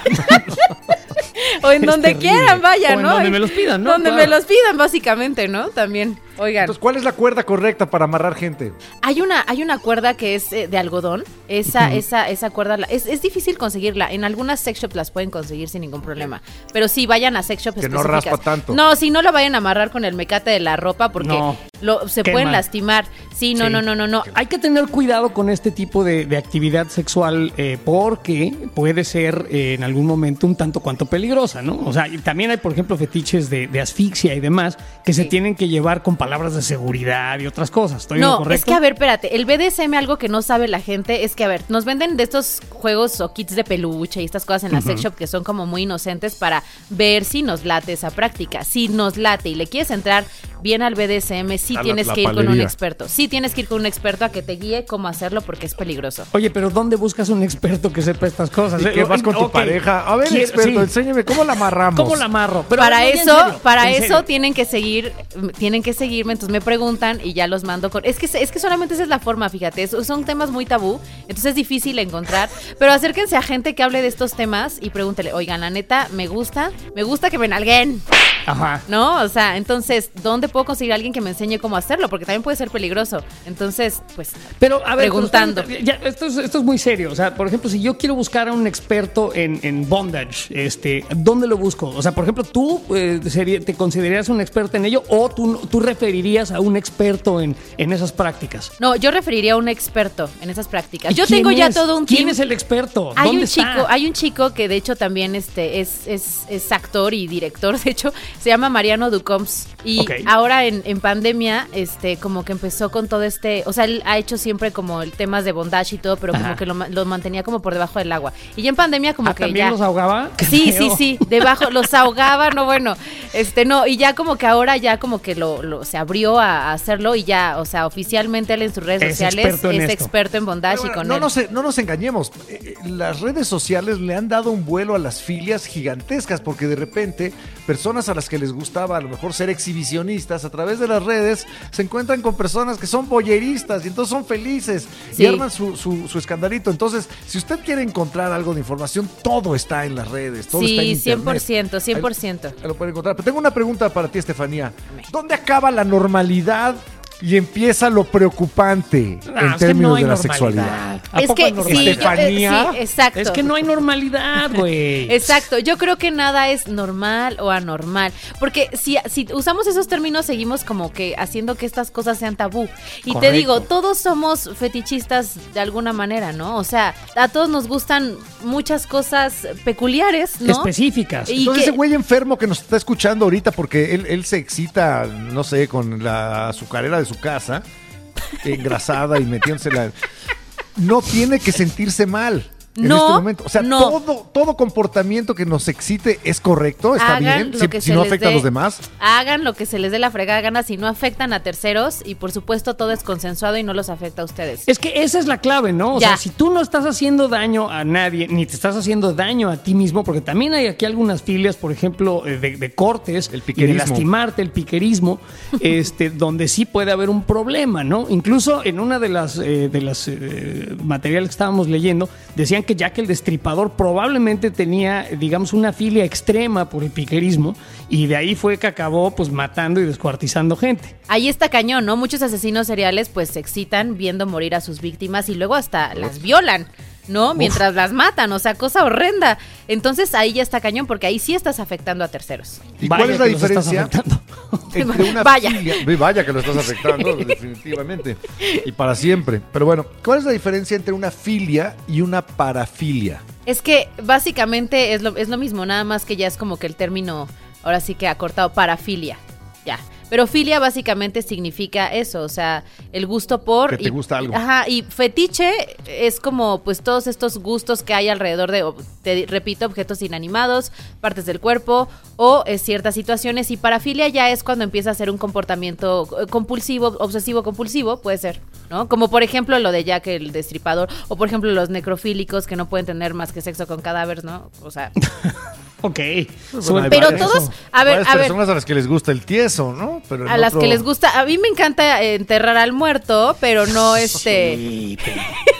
O en donde quieran, vaya, O en ¿no? donde me los pidan, ¿no? Donde Claro. me los pidan, básicamente, ¿no? También. Oigan. Entonces, ¿cuál es la cuerda correcta para amarrar gente? Hay una, hay una cuerda que es eh, de algodón. Esa, esa, esa cuerda la- es, es difícil conseguirla. En algunas sex shops las pueden conseguir sin ningún problema. Pero sí, vayan a sex shops Que no raspa tanto. No, si no lo vayan a amarrar con el mecate de la ropa porque No. lo- se Quema. pueden lastimar. Sí, no, Sí. no, no, no, no. Hay que tener cuidado con este tipo de, de actividad sexual eh, porque puede ser eh, en algún momento un tanto cuanto peligrosa, ¿no? O sea, y también hay, por ejemplo, fetiches de, de asfixia y demás que se tienen que llevar con palabras de seguridad y otras cosas. ¿Estoy en lo No, correcto? es que a ver, espérate, el BDSM algo que no sabe la gente es que, a ver, nos venden de estos juegos o kits de peluche y estas cosas en la sex shop que son como muy inocentes para ver si nos late esa práctica. Si nos late y le quieres entrar bien al BDSM, sí A tienes la que ir con un experto. Sí tienes que ir con un experto a que te guíe cómo hacerlo porque es peligroso. Oye, pero ¿dónde buscas un experto que sepa estas cosas? ¿Y qué vas con tu pareja? A ver, experto, sí. enséñeme cómo la amarramos. ¿Cómo la amarro? Pero para eso, serio, para en eso serio. tienen que seguir, tienen que seguirme, entonces me preguntan y ya los mando con. Es que es que solamente esa es la forma, fíjate, es- son temas muy tabú, entonces es difícil encontrar. Pero acérquense a gente que hable de estos temas y pregúntele, oigan, la neta, me gusta, me gusta que me nalguen, Ajá. ¿no? O sea, entonces, ¿dónde puedo conseguir a alguien que me enseñe cómo hacerlo? Porque también puede ser peligroso. Entonces, pues, Pero, a ver, Preguntando. ya, esto, es, esto es muy serio. O sea, por ejemplo, si yo quiero buscar a un experto en, en bondage, este, ¿dónde lo busco? O sea, por ejemplo, ¿tú eh, sería- te considerarías un experto en ello o tú, tú referirías a un experto en, en esas prácticas? no, yo referiría a un experto en esas prácticas. ¿Y Yo tengo ya es? todo un ¿Quién team. es el experto? Hay ¿Dónde un está? chico, hay un chico que de hecho también este es, es, es actor y director, *laughs* de hecho, se llama Mariano Ducoms. Y ahora en, en pandemia, este, como que empezó con todo este, o sea, él ha hecho siempre como el temas de bondage y todo, pero Ajá. como que lo, ma- lo mantenía como por debajo del agua. Y ya en pandemia como Ah, que ¿También ya. los ahogaba? *laughs* Sí, sí, sí, debajo, los ahogaba, no, bueno, este, no, y ya como que ahora ya como que lo, lo- se abrió a, a hacerlo y ya, o sea, oficialmente él en sus redes Es sociales experto en es esto. experto en bondage y con no, él. nos, no nos engañemos. Eh, eh, Las redes sociales le han dado un vuelo a las filias gigantescas porque de repente personas a las que les gustaba a lo mejor ser exhibicionistas a través de las redes se encuentran con personas que son boyeristas y entonces son felices Sí. y arman su, su- su escandalito. Entonces, si usted quiere encontrar algo de información, todo está en las redes, todo está en Sí, internet. 100%, 100%. Ahí lo pueden encontrar. Pero tengo una pregunta para ti, Estefanía. ¿Dónde acaba la normalidad y empieza lo preocupante Ah, en términos no de la normalidad. sexualidad? ¿A Es que sí, yo- eh, sí, exacto. Es que no hay normalidad, güey. *laughs* Exacto, yo creo que nada es normal o anormal, porque si, si usamos esos términos seguimos como que haciendo que estas cosas sean tabú. Y te digo, todos somos fetichistas de alguna manera, ¿no? O sea, a todos nos gustan muchas cosas peculiares, ¿no? Específicas. Y Entonces que- ese güey enfermo que nos está escuchando ahorita porque él, él se excita, no sé, con la azucarera de su casa, engrasada y metiéndosela. No tiene que sentirse mal. En No, este momento. O sea, no. todo, todo comportamiento que nos excite es correcto, está Hagan bien, si, no afecta a los demás. Hagan lo que se les dé la fregada gana si no afectan a terceros y por supuesto todo es consensuado y no los afecta a ustedes. Es que esa es la clave, ¿no? O Ya. sea, si tú no estás haciendo daño a nadie, ni te estás haciendo daño a ti mismo, porque también hay aquí algunas filias, por ejemplo, eh, de, de cortes, El y de piquerismo. lastimarte, el piquerismo, *laughs* este, donde sí puede haber un problema, ¿no? Incluso en una de las, eh, de las eh, materiales que estábamos leyendo, decían que Jack el Destripador probablemente tenía, digamos, una filia extrema por el piquerismo, y de ahí fue que acabó, pues, matando y descuartizando gente. Ahí está cañón, ¿no? Muchos asesinos seriales pues se excitan viendo morir a sus víctimas y luego hasta las violan, ¿no? Mientras las matan, o sea, cosa horrenda. Entonces ahí ya está cañón porque ahí sí estás afectando a terceros. ¿Y Vaya cuál es la diferencia afectando. entre una *laughs* Vaya. filia? Vaya que lo estás afectando, *laughs* definitivamente. Y para siempre. Pero bueno, ¿cuál es la diferencia entre una filia y una parafilia? Es que básicamente es lo, es lo mismo, nada más que ya es como que el término, ahora sí que acortado, parafilia. Ya. Pero filia básicamente significa eso, o sea, el gusto por... Que te y- gusta algo. Ajá, y fetiche es como pues todos estos gustos que hay alrededor de, te repito, objetos inanimados, partes del cuerpo o eh, ciertas situaciones. Y parafilia ya es cuando empieza a ser un comportamiento eh, compulsivo, obsesivo compulsivo, puede ser, ¿no? Como por ejemplo lo de Jack el destripador, o por ejemplo los necrofílicos que no pueden tener más que sexo con cadáveres, ¿no? O sea... *laughs* Ok. Bueno, Suena- hay Pero todos- a ver, a ver. personas a las que les gusta el tieso, ¿no? Pero A las otro- que les gusta, a mí me encanta enterrar al muerto, pero no *laughs* este... Sí, pero,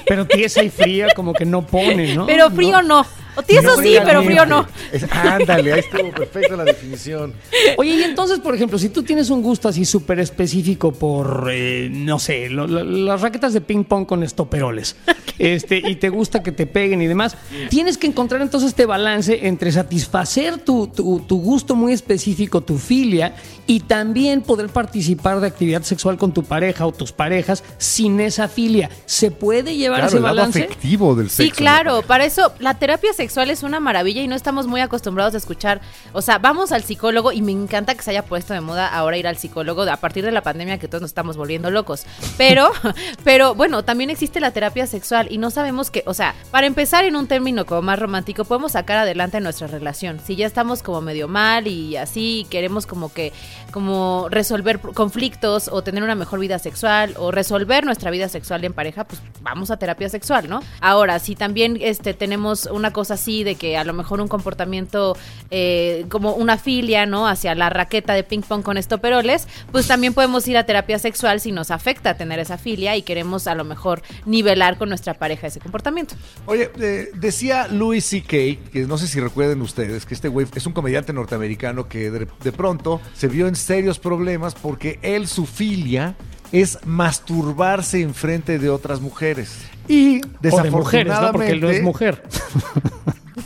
pero tiesa y fría como que no pone, ¿no? Pero frío no. O tieso sí, pero frío no. *laughs* Es- ándale, ahí estuvo perfecta la definición. Oye, y entonces, por ejemplo, si tú tienes un gusto así súper específico por, eh, no sé, lo- lo- las raquetas de ping pong con estoperoles, *laughs* este, y te gusta que te peguen y demás, tienes que encontrar entonces este balance entre satisfacer tu, tu- tu gusto muy específico, tu filia, y también poder participar de actividad sexual con tu pareja o tus parejas sin esa filia. ¿Se puede llevar Claro, ese el lado balance? afectivo del sexo. Sí, claro, para eso la terapia sexual es una maravilla y no estamos muy acostumbrados a escuchar. O sea, vamos al psicólogo y me encanta que se haya puesto de moda ahora ir al psicólogo a partir de la pandemia que todos nos estamos volviendo locos. Pero, *laughs* pero bueno, también existe la terapia sexual y no sabemos que, o sea, para empezar en un término como más romántico, podemos sacar adelante nuestra relación. Si ya estamos como medio mal y así y queremos como que, como resolver conflictos o tener una mejor vida sexual o resolver nuestra vida sexual en pareja, pues vamos a terapia sexual, ¿no? Ahora, si también este, tenemos una cosa así de que a lo mejor un comportamiento eh, como una filia, ¿no? Hacia la raqueta de ping pong con estoperoles, pues también podemos ir a terapia sexual si nos afecta tener esa filia y queremos a lo mejor nivelar con nuestra pareja ese comportamiento. Oye, eh, decía Louis C.K., que no sé si recuerden ustedes, que este güey es un comediante norteamericano que de, de pronto se vio en serios problemas porque él, su filia, es masturbarse en frente de otras mujeres. Y O de mujeres, ¿no? Porque él no es desafortunadamente- mujer. *laughs*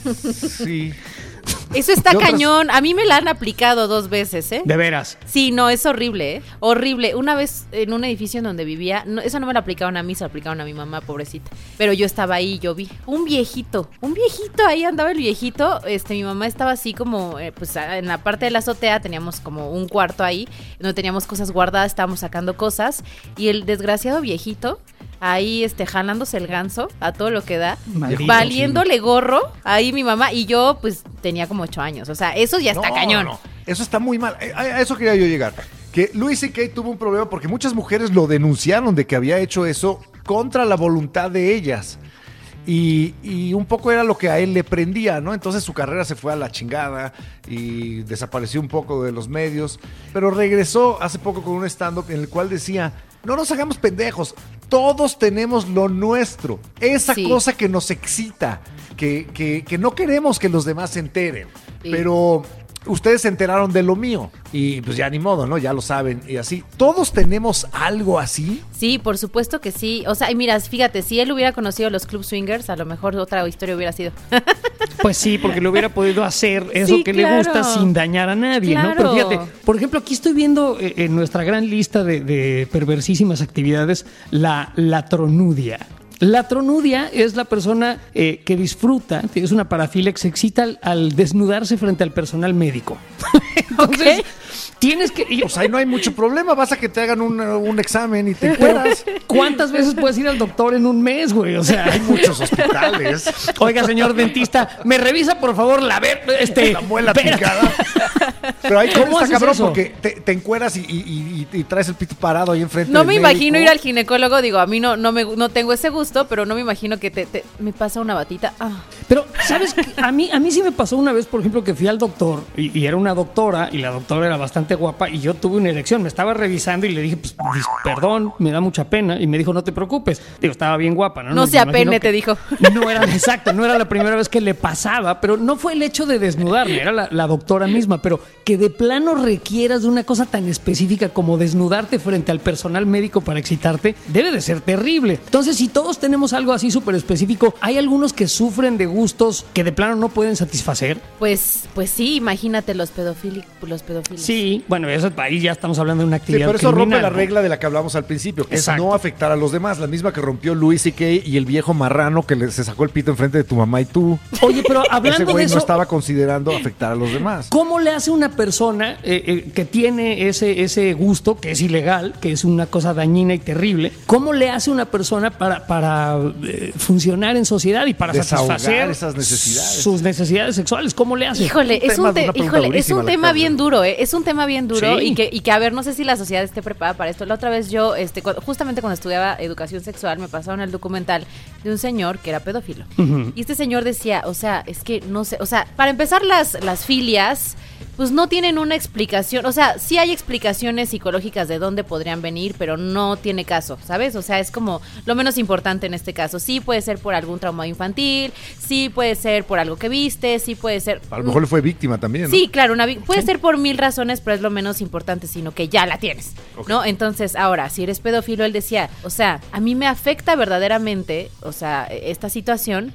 Sí. Eso está ¿Qué otras- cañón. A mí me la han aplicado dos veces, ¿eh? De veras. Sí, no, es horrible, ¿eh? Horrible. Una vez en un edificio en donde vivía, no, eso no me lo aplicaron a mí, se lo aplicaron a mi mamá, pobrecita. Pero yo estaba ahí, yo vi un viejito, un viejito, ahí andaba el viejito. Este, mi mamá estaba así como, eh, pues en la parte de la azotea teníamos como un cuarto ahí, donde teníamos cosas guardadas, estábamos sacando cosas. Y el desgraciado viejito, ahí este, jalándose el ganso a todo lo que da, Maldito, valiéndole gorro, ahí mi mamá, y yo pues tenía como ocho años. O sea, eso ya está No, cañón. no, Eso está muy mal. A a eso quería yo llegar. Que Louis C.K. tuvo un problema porque muchas mujeres lo denunciaron de que había hecho eso contra la voluntad de ellas. Y, y un poco era lo que a él le prendía, ¿no? Entonces su carrera se fue a la chingada y desapareció un poco de los medios. Pero regresó hace poco con un stand-up en el cual decía, no nos hagamos pendejos, todos tenemos lo nuestro, esa Sí. cosa que nos excita, que, que- que no queremos que los demás se enteren. Sí. Pero ustedes se enteraron de lo mío y pues ya ni modo, ¿no? Ya lo saben y así. Todos tenemos algo así. Sí, por supuesto que sí. O sea, y mira, fíjate, si él hubiera conocido los club swingers, a lo mejor otra historia hubiera sido. *laughs* Pues sí, porque le hubiera podido hacer eso Sí, que le gusta sin dañar a nadie, ¿no? Pero fíjate, por ejemplo, aquí estoy viendo eh, en nuestra gran lista de, de perversísimas actividades la latronudia. La tronudia es la persona eh, que disfruta, es una parafilia que se excita al, desnudarse frente al personal médico. *laughs* Entonces. Tienes que... y- Pues ahí no hay mucho problema. Vas a que te hagan un, un examen y te encueras. ¿Cuántas veces puedes ir al doctor en un mes, güey? O sea, Hay muchos hospitales. Oiga, señor dentista, ¿me revisa por favor la ver, este, La muela picada. Pero ahí ¿Cómo ¿Cómo está cabrón eso? porque te, te encueras y, y- y- y traes el pito parado ahí enfrente No del me médico. imagino ir al ginecólogo, digo, a mí no, no, me, no tengo ese gusto, pero no me imagino que te, te- me pasa una batita. Ah. Pero, ¿sabes? A mí, a mí sí me pasó una vez, por ejemplo, que fui al doctor y, y era una doctora y la doctora era bastante guapa y yo tuve una erección. Me estaba revisando y le dije, pues, perdón, me da mucha pena. Y me dijo, no te preocupes. Digo, estaba bien guapa, ¿no? No me se apene, te dijo. No era, exacto, no era la primera vez que le pasaba, pero no fue el hecho de desnudarme, era la, la doctora misma. Pero que de plano requieras de una cosa tan específica como desnudarte frente al personal médico para excitarte, debe de ser terrible. Entonces, si todos tenemos algo así súper específico, hay algunos que sufren de gustos que de plano no pueden satisfacer. Pues, pues sí, imagínate los pedofílicos. Los pedófilos. Sí, bueno, eso ahí ya estamos hablando de una Sí, actividad pero eso rompe la ¿no? regla de la que hablamos al principio, que Exacto. es no afectar a los demás. La misma que rompió Luis C.K. y el viejo marrano que le, se sacó el pito enfrente de tu mamá y tú. Oye, pero *laughs* Ese hablando de güey eso, no estaba considerando afectar a los demás. ¿Cómo le hace una persona eh, eh, que tiene ese, ese gusto, que es ilegal, que es una cosa dañina y terrible? ¿Cómo le hace una persona para, para eh, funcionar en sociedad y para Desahogar satisfacer esas necesidades. sus necesidades sexuales? ¿Cómo le hace? Híjole, es un, te- híjole, es tema bien de- duro, ¿eh? Es un tema bien duro Sí. y, que, y que, a ver, no sé si la sociedad esté preparada para esto. La otra vez yo, este, justamente cuando estudiaba educación sexual, me pasaron el documental de un señor que era pedófilo. Y este señor decía, o sea, es que no sé, o sea, para empezar las, las filias, pues no tienen una explicación, o sea, sí hay explicaciones psicológicas de dónde podrían venir, pero no tiene caso, ¿sabes? O sea, es como lo menos importante en este caso. Sí puede ser por algún trauma infantil, sí puede ser por algo que viste, sí puede ser... A lo mejor fue víctima también. ¿no? Sí, claro, una puede ser por mil razones, pero es lo menos importante, sino que ya la tienes, ¿no? Entonces, ahora, si eres pedófilo, él decía, o sea, a mí me afecta verdaderamente, o sea, esta situación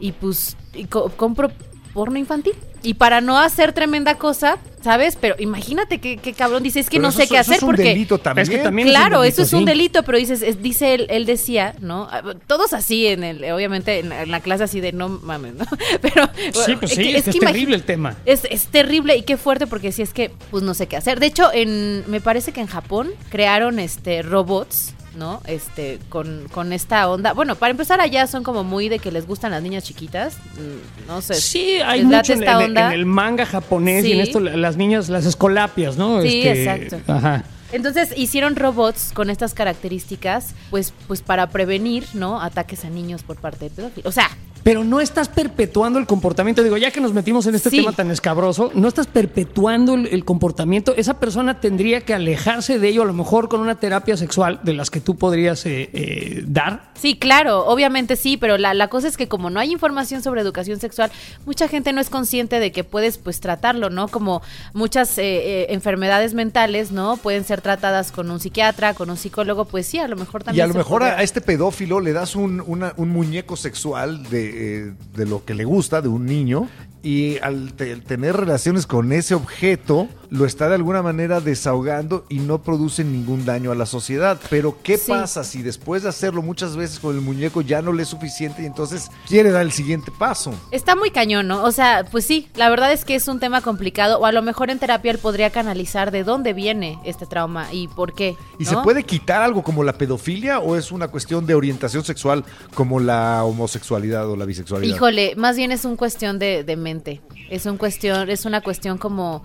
y pues y co- compro porno infantil. Y para no hacer tremenda cosa, ¿sabes? Pero imagínate qué, qué cabrón dice, es que Pero no eso sé qué eso hacer es un porque... delito también. Es que también es un Claro, delito, eso es un sí. delito, pero dices, es- dice él, él decía, ¿no? Ah, Todos así en el, obviamente en la, en la clase así de no mames, ¿no? *laughs* Pero Sí, pues sí, es que es imagi- terrible el tema. Es, es terrible y qué fuerte porque si es que pues no sé qué hacer. De hecho, en me parece que en Japón crearon este robots, ¿no? Este con, con esta onda. Bueno, para empezar allá son como muy de que les gustan las niñas chiquitas, mm, no sé. Sí, hay mucho en, el manga japonés y en esto la- las niñas, las escolapias, ¿no? Sí, Este, exacto. Ajá. Entonces hicieron robots con estas características, pues, pues para prevenir, ¿no? Ataques a niños por parte de pedófilos. O sea, Pero no estás perpetuando el comportamiento. Digo, ya que nos metimos en este Sí. tema tan escabroso, no estás perpetuando el, el comportamiento. Esa persona tendría que alejarse de ello, a lo mejor con una terapia sexual de las que tú podrías eh, eh, dar. Sí, claro, obviamente sí, pero la, la cosa es que como no hay información sobre educación sexual, mucha gente no es consciente de que puedes pues tratarlo, ¿no? Como muchas eh, eh, enfermedades mentales, ¿no? Pueden ser tratadas con un psiquiatra, con un psicólogo, pues sí, a lo mejor Y también. a lo mejor podría- a este pedófilo le das un, una- un muñeco sexual de, eh, de lo que le gusta, de un niño, y al te- tener relaciones con ese objeto, lo está de alguna manera desahogando y no produce ningún daño a la sociedad. Pero, ¿qué Sí. pasa si después de hacerlo muchas veces con el muñeco ya no le es suficiente y entonces quiere dar el siguiente paso? Está muy cañón, ¿no? O sea, pues sí, la verdad es que es un tema complicado, o a lo mejor en terapia él podría canalizar de dónde viene este trauma y por qué. ¿Y se puede quitar algo como la pedofilia o es una cuestión de orientación sexual como la homosexualidad o la bisexualidad? Híjole, más bien es un cuestión de, de Es un cuestión, es una cuestión como,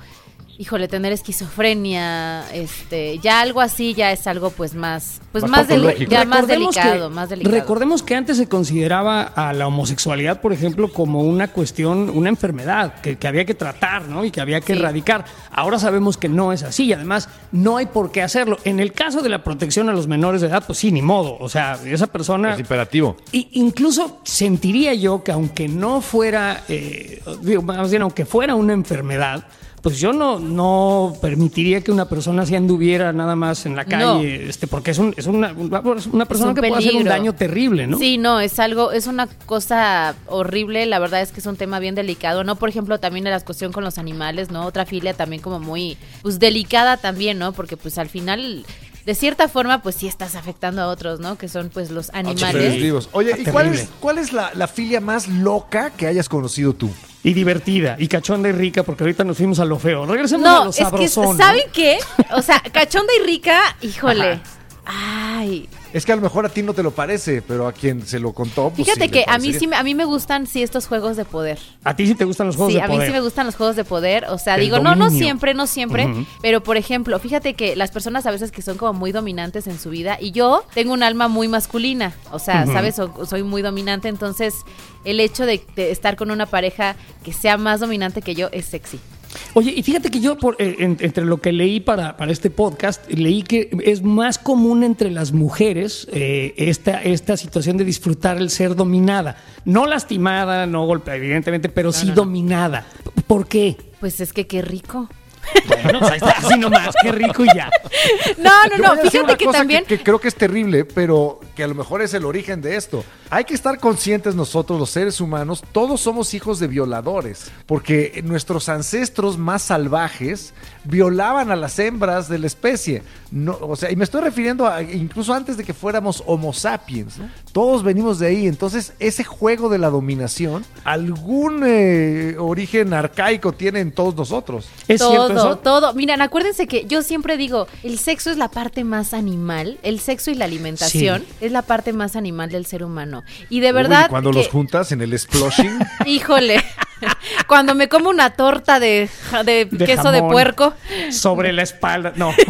híjole, tener esquizofrenia, este, ya algo así ya es algo pues más, pues Más más, deli- ya más delicado, que- más delicado. Recordemos que antes se consideraba a la homosexualidad, por ejemplo, como una cuestión, una enfermedad que, que había que tratar, ¿no? Y que había que Sí. erradicar. Ahora sabemos que no es así y además no hay por qué hacerlo. En el caso de la protección a los menores de edad, pues sí, ni modo. O sea, esa persona Es imperativo. y incluso sentiría yo que aunque no fuera, eh, digo, más bien aunque fuera una enfermedad, pues yo no, no permitiría que una persona así anduviera nada más en la calle, este, porque es, un, es una, una persona un que puede hacer un daño terrible, ¿no? Sí, no, es algo, es una cosa horrible, la verdad es que es un tema bien delicado, ¿no? Por ejemplo, también la cuestión con los animales, ¿no? Otra filia también como muy, pues delicada también, ¿no? Porque pues al final, de cierta forma, pues sí estás afectando a otros, ¿no? Que son pues los animales. vivos. Oye, ¿y Está cuál es, cuál es la, la filia más loca que hayas conocido tú? Y divertida, y cachonda y rica, porque ahorita nos fuimos a lo feo. Regresemos a No, lo es que, sabrosón. ¿no? ¿saben qué? O sea, cachonda y rica, híjole. Ay, Es que a lo mejor a ti no te lo parece, pero a quien se lo contó, pues fíjate sí que a mí sí me, a mí me gustan sí estos juegos de poder. A ti sí te gustan los juegos Sí, de a mí poder. sí me gustan los juegos de poder. O sea, El digo, no, no siempre, no siempre. Pero, por ejemplo, fíjate que las personas a veces que son como muy dominantes en su vida, y yo tengo un alma muy masculina. O sea. ¿sabes? O- soy muy dominante. Entonces, el hecho de, de estar con una pareja que sea más dominante que yo es sexy. Oye, y fíjate que yo, por, eh, en- entre lo que leí para, para este podcast, leí que es más común entre las mujeres eh, esta, esta situación de disfrutar el ser dominada. No lastimada, no golpeada, evidentemente, pero sí dominada. ¿Por qué? Pues es que qué rico. Bueno, pues ahí está, así nomás, qué rico y ya. No, no, Yo no. voy a decir Fíjate una que cosa también. que creo que es terrible, pero que a lo mejor es el origen de esto. Hay que estar conscientes nosotros, los seres humanos, todos somos hijos de violadores, porque nuestros ancestros más salvajes violaban a las hembras de la especie. No, o sea, y me estoy refiriendo a incluso antes de que fuéramos Homo sapiens. ¿no? Todos venimos de ahí. Entonces, ese juego de la dominación, algún eh, origen arcaico tiene en todos nosotros. ¿Es cierto eso? todo. Miren, acuérdense que yo siempre digo, el sexo es la parte más animal, el sexo y la alimentación Sí. es la parte más animal del ser humano. Y de Uy, verdad cuando que- los juntas en el sploshing. *laughs* Híjole. *laughs* Cuando me como una torta de, de, De queso de puerco. Sobre la espalda. No. *laughs*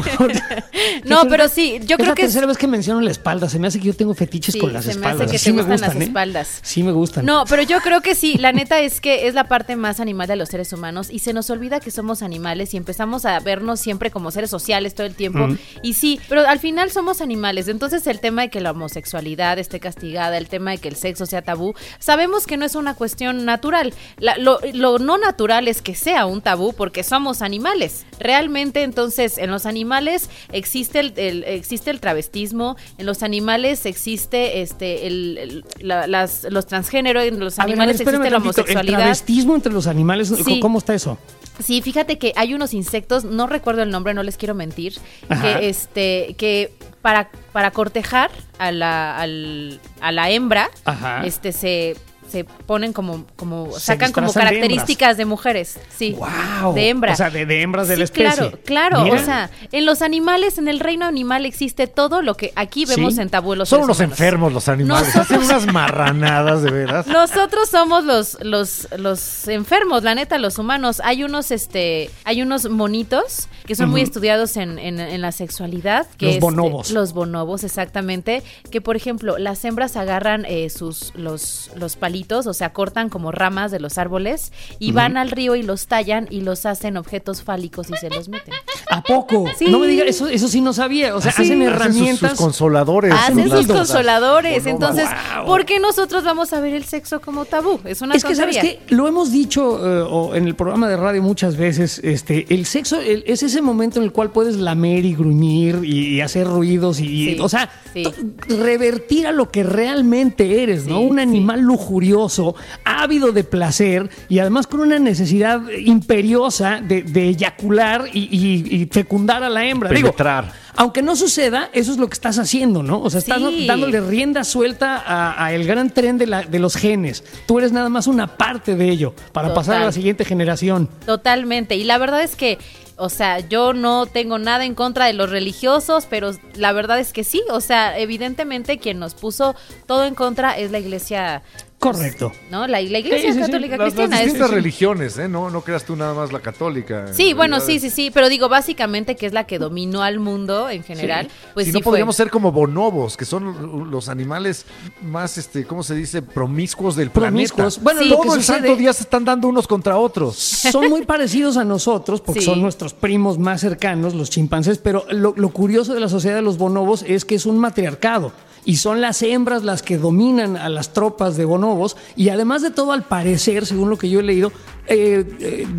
No, pero sí, yo es creo la que es- tercera vez que menciono la espalda. Se me hace que yo tengo fetiches Sí, con las se me espaldas. hace que sí te me gustan gustan, las ¿eh? espaldas. Sí me gustan. No, pero yo creo que sí, la neta es que es la parte más animal de los seres humanos y se nos olvida que somos animales y empezamos a vernos siempre como seres sociales todo el tiempo. Y sí, pero al final somos animales. Entonces el tema de que la homosexualidad esté castigada, el tema de que el sexo sea tabú, sabemos que no es una cuestión natural. La- lo, lo no natural es que sea un tabú porque somos animales. Realmente entonces en los animales existe el, el- existe el travestismo, en los animales existe este el, el- la- las, los transgéneros, en los A ver, ver, animales espérame existe la tantito. El homosexualidad. travestismo entre los animales, Sí. ¿cómo está eso? Sí, fíjate que hay unos insectos, no recuerdo el nombre, no les quiero mentir, Ajá. que este, que para, para cortejar a la, al- a la hembra, Ajá. este se, se ponen como, como, sacan como de características de, mujeres, sí. ¡Wow! De hembra. O sea, de, de hembras de Sí, la especie. Claro, claro. Mira. O sea, en los animales, en el reino animal existe todo lo que aquí vemos Sí. en tabú los Son humanos. enfermos los animales. Nosotros- Hacen unas marranadas, de veras. Nosotros somos los, los, los enfermos, la neta, los humanos. Hay unos, este, hay unos monitos que son muy estudiados en, en- en la sexualidad. Que Los es, bonobos. eh, los bonobos, exactamente. Que, por ejemplo, las hembras agarran eh, sus, los, los palitos, o sea, cortan como ramas de los árboles y van al río y los tallan y los hacen objetos fálicos y se los meten. ¿A poco? Sí. No me digas, eso, eso sí no sabía. O sea, Sí, hacen herramientas. Sus, consoladores. Hacen sus consoladores. Entonces, Wow. ¿por qué nosotros vamos a ver el sexo como tabú? Es una Es que, ¿sabes qué? Lo hemos dicho eh, en el programa de radio muchas veces, este, el sexo el- es ese momento en el cual puedes lamer y gruñir y, y hacer ruidos y, Sí, o sea, sí. revertir a lo que realmente eres, ¿no? Sí, Un animal lujurioso, ávido de placer y además con una necesidad imperiosa de, de eyacular y, y- y fecundar a la hembra. Digo, Penetrar. aunque no suceda, eso es lo que estás haciendo, ¿no? O sea, estás Sí. dándole rienda suelta a, a el gran tren de, la- de los genes. Tú eres nada más una parte de ello para pasar a la siguiente generación. Totalmente. Y la verdad es que, o sea, yo no tengo nada en contra de los religiosos, pero la verdad es que sí. O sea, evidentemente quien nos puso todo en contra es la iglesia. Correcto. ¿No? La, la iglesia Sí, sí, sí. católica Las, las cristiana. es- distintas religiones, ¿eh? No, no creas tú nada más la católica. Sí, En bueno, realidad sí, sí, sí, pero digo, básicamente que es la que dominó al mundo en general, pues si sí no fue. podríamos ser como bonobos, que son los animales más, este, ¿cómo se dice? Promiscuos del Promiscuos. planeta. Bueno, que Todo el sucede- santo día se están dando unos contra otros. *laughs* son muy parecidos a nosotros porque Sí. son nuestros primos más cercanos, los chimpancés, pero lo, lo curioso de la sociedad de los bonobos es que es un matriarcado. Y son las hembras las que dominan a las tropas de bonobos. Y además de todo, al parecer, según lo que yo he leído, eh,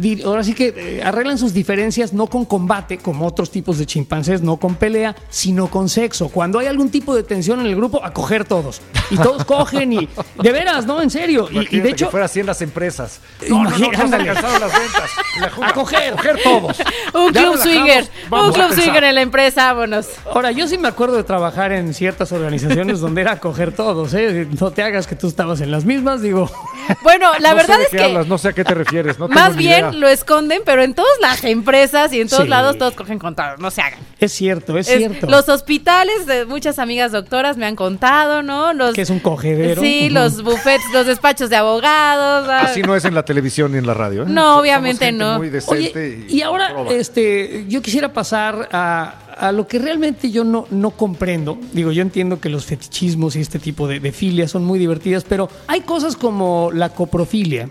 eh, ahora sí que eh, arreglan sus diferencias no con combate, como otros tipos de chimpancés, no con pelea, sino con sexo. Cuando hay algún tipo de tensión en el grupo, a coger todos. Y todos *laughs* cogen y... De veras, ¿no? En serio. Y- Y, de hecho... que fuera así en las empresas. No, no, no, no, alcanzaron las ventas. *laughs* La A coger. coger todos. *laughs* Un Ya club relajamos, swinger, un vamos a club swinger en la empresa, vámonos. Ahora, yo sí me acuerdo de trabajar en ciertas organizaciones donde era coger todos, ¿eh? No te hagas que tú estabas en las mismas, digo. Bueno, la No sé verdad de es qué que hablas, no sé a qué te refieres. No *laughs* más bien idea. lo esconden, pero en todas las empresas y en todos Sí. lados todos cogen con todos, no se hagan. Es cierto, es, Es- cierto. Los hospitales, de muchas amigas doctoras me han contado, ¿no? Los, Que es un cogedero. Sí, los buffets, los despachos de abogados. ah. Así no es en la televisión ni en la radio. ¿eh? No, Somos obviamente gente no. Muy decente Oye, y ahora proba. este, yo quisiera pasar a, a lo que realmente yo no, no comprendo. Digo, yo entiendo que los fetichismos y este tipo de, de filias son muy divertidas, pero hay cosas como la coprofilia.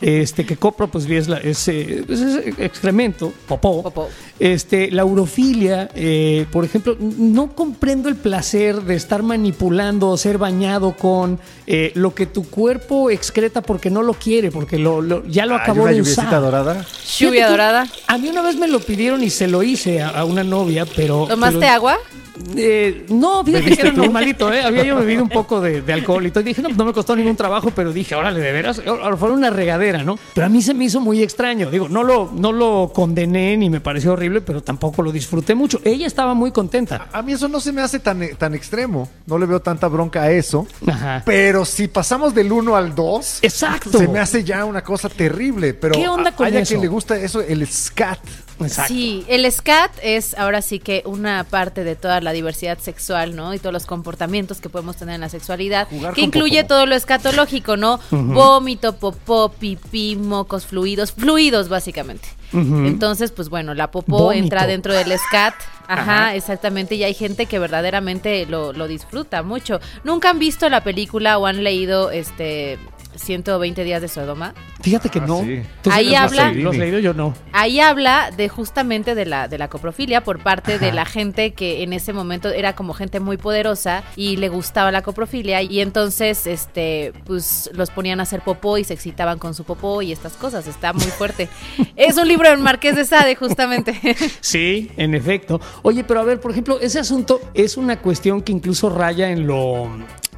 Este, que copro, pues es, la- es, eh, pues, es excremento, popó. Popó. Este, la urofilia, eh, por ejemplo, no comprendo el placer de estar manipulando o ser bañado con eh, lo que tu cuerpo excreta porque no lo quiere, porque lo, lo- ya lo Ay, acabó una de usar. dorada. Lluvia dorada. A mí una vez me lo pidieron y se lo hice a, a una novia, pero. ¿Tomaste pero- agua? Eh, no, fíjate que ¿Bebiste era tú? normalito, ¿eh? Había yo bebido un poco de, de alcohol y todo. Y dije, no, no me costó ningún trabajo, pero dije, órale, de veras. Ahora fue una regadera, ¿no? Pero a mí se me hizo muy extraño. Digo, no lo, no lo condené ni me pareció horrible, pero tampoco lo disfruté mucho. Ella estaba muy contenta. A mí eso no se me hace tan, tan extremo. No le veo tanta bronca a eso. Ajá. Pero si pasamos del 1 al 2, Exacto. se me hace ya una cosa terrible. Pero ¿Qué onda a- con a eso? quien le gusta eso, el scat. Exacto. Sí, el SCAT es ahora sí que una parte de toda la diversidad sexual, ¿no? Y todos los comportamientos que podemos tener en la sexualidad, Jugar que incluye popó. todo lo escatológico, ¿no? Vómito, popó, pipí, mocos, fluidos, fluidos básicamente. Entonces, pues bueno, la popó Vómito. entra dentro del SCAT. Ajá, Ajá. exactamente. Y hay gente que verdaderamente lo, lo disfruta mucho. ¿Nunca han visto la película o han leído este 120 días de Sodoma? Fíjate que Ah, no. sí. ¿Tú sí Ahí habla- leído? Yo no. Ahí habla de justamente de la, de la coprofilia por parte de la gente que en ese momento era como gente muy poderosa y le gustaba la coprofilia y entonces este pues los ponían a hacer popó y se excitaban con su popó y estas cosas. Está muy fuerte. *laughs* es un libro del Marqués de Sade, justamente. *laughs* Sí, en efecto. Oye, pero a ver, por ejemplo, ese asunto es una cuestión que incluso raya en lo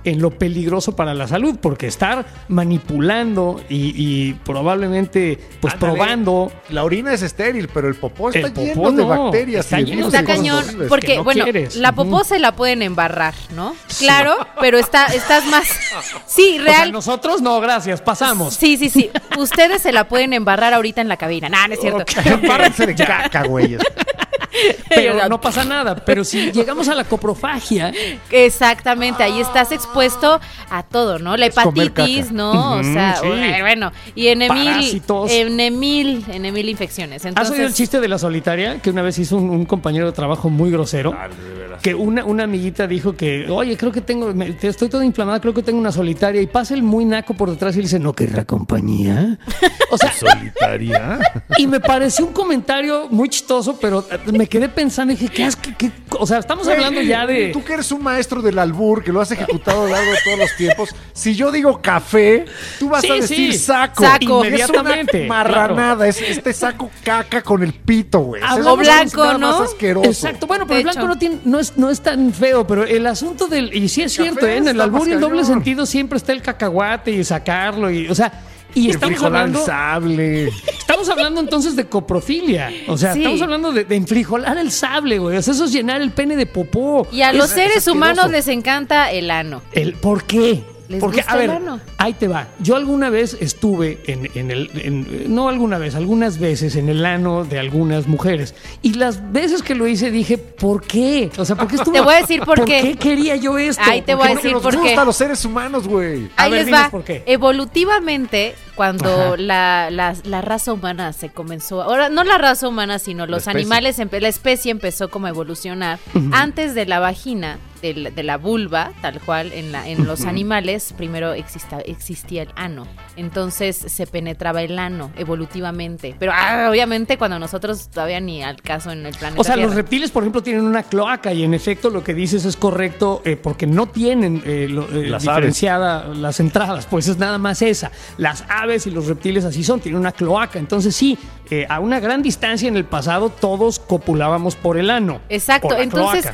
en lo peligroso para la salud, porque estar manipulando y, y probablemente pues Ándale. probando La orina es estéril, pero el popó está El popó lleno de no, bacterias. está y lleno de cañón, porque que no bueno, quieres. la popó se la pueden embarrar, ¿no? Claro, pero está, estás más... Sí, *laughs* O sea, real. nosotros no, gracias, pasamos. Sí, sí, sí. Ustedes se la pueden embarrar ahorita en la cabina. Nah, no es cierto. Párense *laughs* de *laughs* caca, güeyes. Pero no pasa nada. Pero si llegamos a la coprofagia, Exactamente, ahí estás expuesto a todo, ¿no? La hepatitis. ¿no? O sea, sí. eh, bueno, y en mil, Parásitos. en mil, en mil infecciones. ¿has oído el Entonces, chiste de la solitaria? Que una vez hizo un, un compañero de trabajo muy grosero. Que una, una amiguita dijo que, oye, creo que tengo, me- estoy toda inflamada, creo que tengo una solitaria. Y pasa el muy naco por detrás y le dice, ¿no querrá compañía? O sea, Solitaria. y me pareció un comentario muy chistoso, pero me quedé pensando y dije, ¿qué, asco, qué- O sea, estamos hablando ya de... Tú que eres un maestro del albur, que lo has ejecutado lo largo de todos los tiempos. Si yo digo café, tú vas Sí, a decir sí. saco. Saco. Inmediatamente, Es una marranada. Es este saco caca con el pito, güey. Es o lo blanco, nada más ¿no? asqueroso. Exacto, bueno, pero De el blanco no, tiene, no, es, no es tan feo, pero el asunto del. Y sí es cierto, ¿eh? en el albur más y el doble sentido siempre está el cacahuate y sacarlo, y, o sea, y El estamos hablando. sable. Estamos hablando entonces de coprofilia. O sea, Sí. estamos hablando de, de enfrijolar el sable, güey. O sea, eso es llenar el pene de popó. y a Es- los es seres humanos les encanta el ano. El, ¿Por qué? Les Porque, gusta a ver, el ano. ahí te va. Yo alguna vez estuve en, en el. en- no alguna vez, algunas veces en el ano de algunas mujeres. Y las veces que lo hice dije, ¿por qué? O sea, ¿por qué estuve. *laughs* Te voy a decir por qué. qué quería yo esto? Ahí te ¿Por voy a decir Nos por qué. gustan los seres humanos, güey. A Ahí ver, les va. por qué. Evolutivamente, cuando la, la- la raza humana se comenzó, ahora no la raza humana, sino los especie. animales, empe- la especie empezó como a evolucionar. Antes de la vagina, de la, de la vulva, tal cual, en, la, en los animales, primero exista- existía el ano. Entonces se penetraba el ano evolutivamente. Pero ah, obviamente cuando nosotros todavía ni al caso en el planeta O sea, los Tierra. reptiles, por ejemplo, tienen una cloaca y en efecto lo que dices es correcto eh, porque no tienen eh, lo- eh, Las diferenciada las entradas, pues es nada más esa. Las aves y los reptiles así son, tienen una cloaca. Entonces sí, eh, a una gran distancia en el pasado todos copulábamos por el ano. Exacto, por la entonces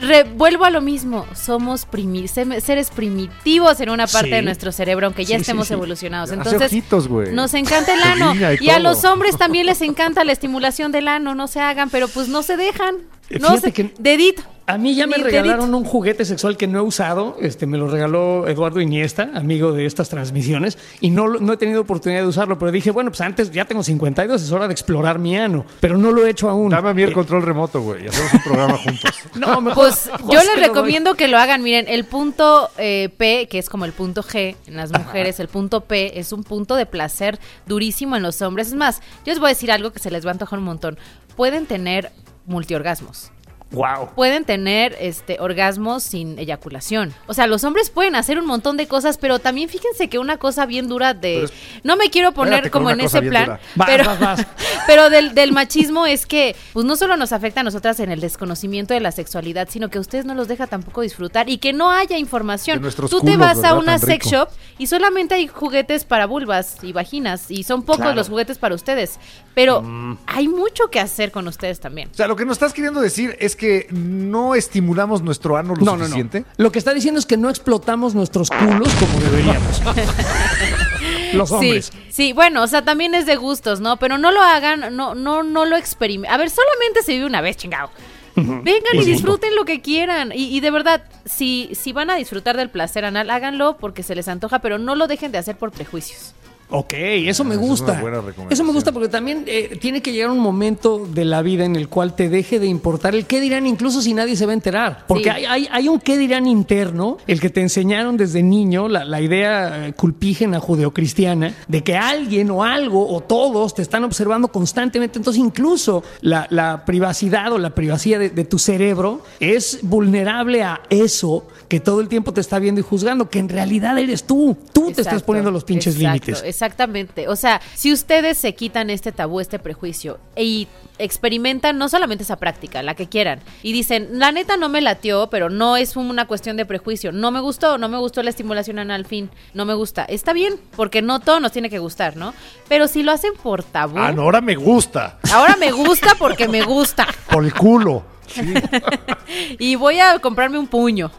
re- vuelvo a lo mismo, somos primi- seres primitivos en una parte Sí. de nuestro cerebro, aunque ya Sí, estemos sí. evolucionados. Hace Entonces, ojitos, nos encanta el *laughs* ano y y a los hombres *laughs* también les encanta la estimulación del ano, no se hagan, pero pues no se dejan. Eh, No se, que- dedito. A mí ya me Ni regalaron dedito. un juguete sexual que no he usado, este me lo regaló Eduardo Iniesta, amigo de estas transmisiones, y no, no he tenido oportunidad de usarlo, pero dije, bueno, pues antes ya tengo 52, es hora de explorar mi ano, pero no lo he hecho aún. Dame a mí el Eh, control remoto, güey. y Hacemos un programa juntos. *laughs* no, mejor- Pues yo les doy. recomiendo que lo hagan. Miren, el punto eh, P, que es como el punto G en las mujeres, el punto P es un punto de placer durísimo en los hombres. Es más, yo les voy a decir algo que se les va a antojar un montón. Pueden tener multiorgasmos. Wow. pueden tener este orgasmos sin eyaculación. O sea, los hombres pueden hacer un montón de cosas, pero también fíjense que una cosa bien dura de es- no me quiero poner como en ese plan, *laughs* pero *laughs* pero del, del machismo es que pues no solo nos afecta a nosotras en el desconocimiento de la sexualidad, sino que a ustedes no los deja tampoco disfrutar y que no haya información. Tú te vas a una sex shop y solamente hay juguetes para vulvas y vaginas y son pocos Claro. los juguetes para ustedes, pero Mm. hay mucho que hacer con ustedes también. O sea, lo que nos estás queriendo decir es que no estimulamos nuestro ano lo No, no, no. suficiente. Lo que está diciendo es que no explotamos nuestros culos como deberíamos. *laughs* Los hombres. Sí, sí, bueno, o sea, también es de gustos, ¿no? Pero no lo hagan, no, no, no lo experimenten. A ver, solamente se vive una vez, chingado. Vengan y disfruten lo que quieran. Y, y de verdad, si, si van a disfrutar del placer anal, háganlo porque se les antoja, pero no lo dejen de hacer por prejuicios. Ok, eso me Ah, esa es gusta. una buena eso me gusta porque también eh, tiene que llegar un momento de la vida en el cual te deje de importar el qué dirán, incluso si nadie se va a enterar. Porque Sí. hay, hay, hay un qué dirán interno, el que te enseñaron desde niño, la, la idea eh, culpígena judeocristiana, de que alguien o algo o todos te están observando constantemente. Entonces, incluso la, la privacidad o la privacidad de, de tu cerebro es vulnerable a eso que todo el tiempo te está viendo y juzgando, que en realidad eres tú. Tú te estás poniendo los pinches exacto, límites. Exactamente. O sea, si ustedes se quitan este tabú, este prejuicio y experimentan no solamente esa práctica, la que quieran, y dicen, la neta no me latió, pero no es una cuestión de prejuicio, no me gustó, no me gustó la estimulación anal, fin, no me gusta. Está bien, porque no todo nos tiene que gustar, ¿no? Pero si lo hacen por tabú, Ah, no, ahora me gusta. ahora me gusta porque me gusta. *laughs* Por el culo. *laughs* Y voy a comprarme un puño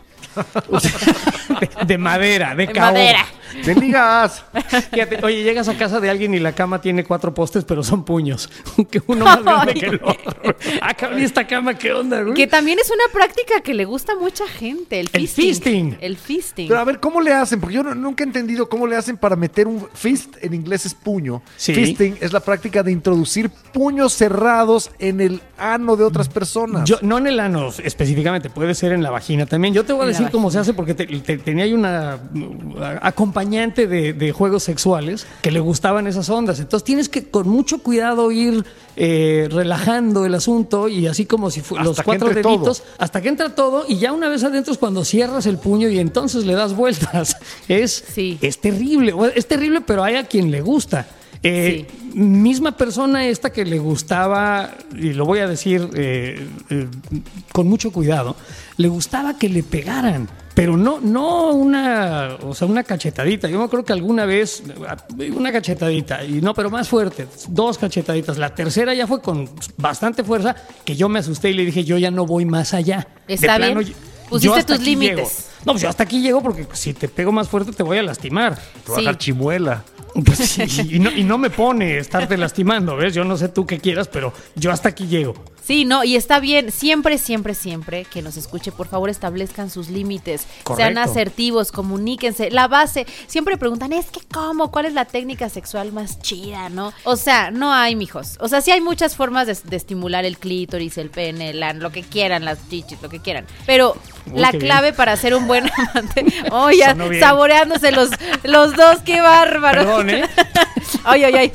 de, *laughs* de madera, de, de caoba. madera. De ligas. Fíjate, oye, llegas a casa de alguien y la cama tiene cuatro postes, pero son puños. *laughs* Que uno más grande que el otro. Ah, cabrón, ¿y esta cama qué onda, güey? Que también es una práctica que le gusta a mucha gente, el El fisting. fisting. El fisting. Pero a ver, ¿cómo le hacen? Porque yo no- nunca he entendido cómo le hacen para meter un fist, en inglés es puño. Sí. Fisting es la práctica de introducir puños cerrados en el ano de otras personas. Yo, no en el ano específicamente, puede ser en la vagina también. Yo te voy a En decir cómo se hace porque te- te- tenía ahí una uh, acompañante de, de juegos sexuales que le gustaban esas ondas. Entonces tienes que con mucho cuidado ir eh, relajando el asunto y así como si fu- Hasta los cuatro deditos, todo. hasta que entra todo y ya una vez adentro es cuando cierras el puño y entonces le das vueltas. *laughs* Es, Sí. es terrible, es terrible, pero hay a quien le gusta. Eh, Misma persona esta que le gustaba, y lo voy a decir eh, eh, con mucho cuidado, le gustaba que le pegaran, pero no, no una, o sea, una cachetadita. Yo me acuerdo que alguna vez, una cachetadita, y no, pero más fuerte, dos cachetaditas. La tercera ya fue con bastante fuerza, que yo me asusté y le dije, yo ya no voy más allá. De Está bien. Pusiste tus límites. No, pues yo hasta aquí llego porque si te pego más fuerte te voy a lastimar. Te va a dejar chimuela. Pues sí, *laughs* y, no, y no me pone estarte lastimando, ¿ves? Yo no sé tú qué quieras, pero yo hasta aquí llego. Sí, no, y está bien. Siempre, siempre, siempre que nos escuche, por favor, establezcan sus límites. Sean asertivos, comuníquense. La base, siempre preguntan, es que cómo, cuál es la técnica sexual más chida, ¿no? O sea, no hay, mijos. O sea, sí hay muchas formas de, de estimular el clítoris, el pene, el lo que quieran, las chichis, lo que quieran. Pero Uy, la clave para ser un buen *laughs* amante. Oh, ya, saboreándose los, los dos, qué bárbaro. Perdón, ¿eh? *laughs* Ay, ay, ay.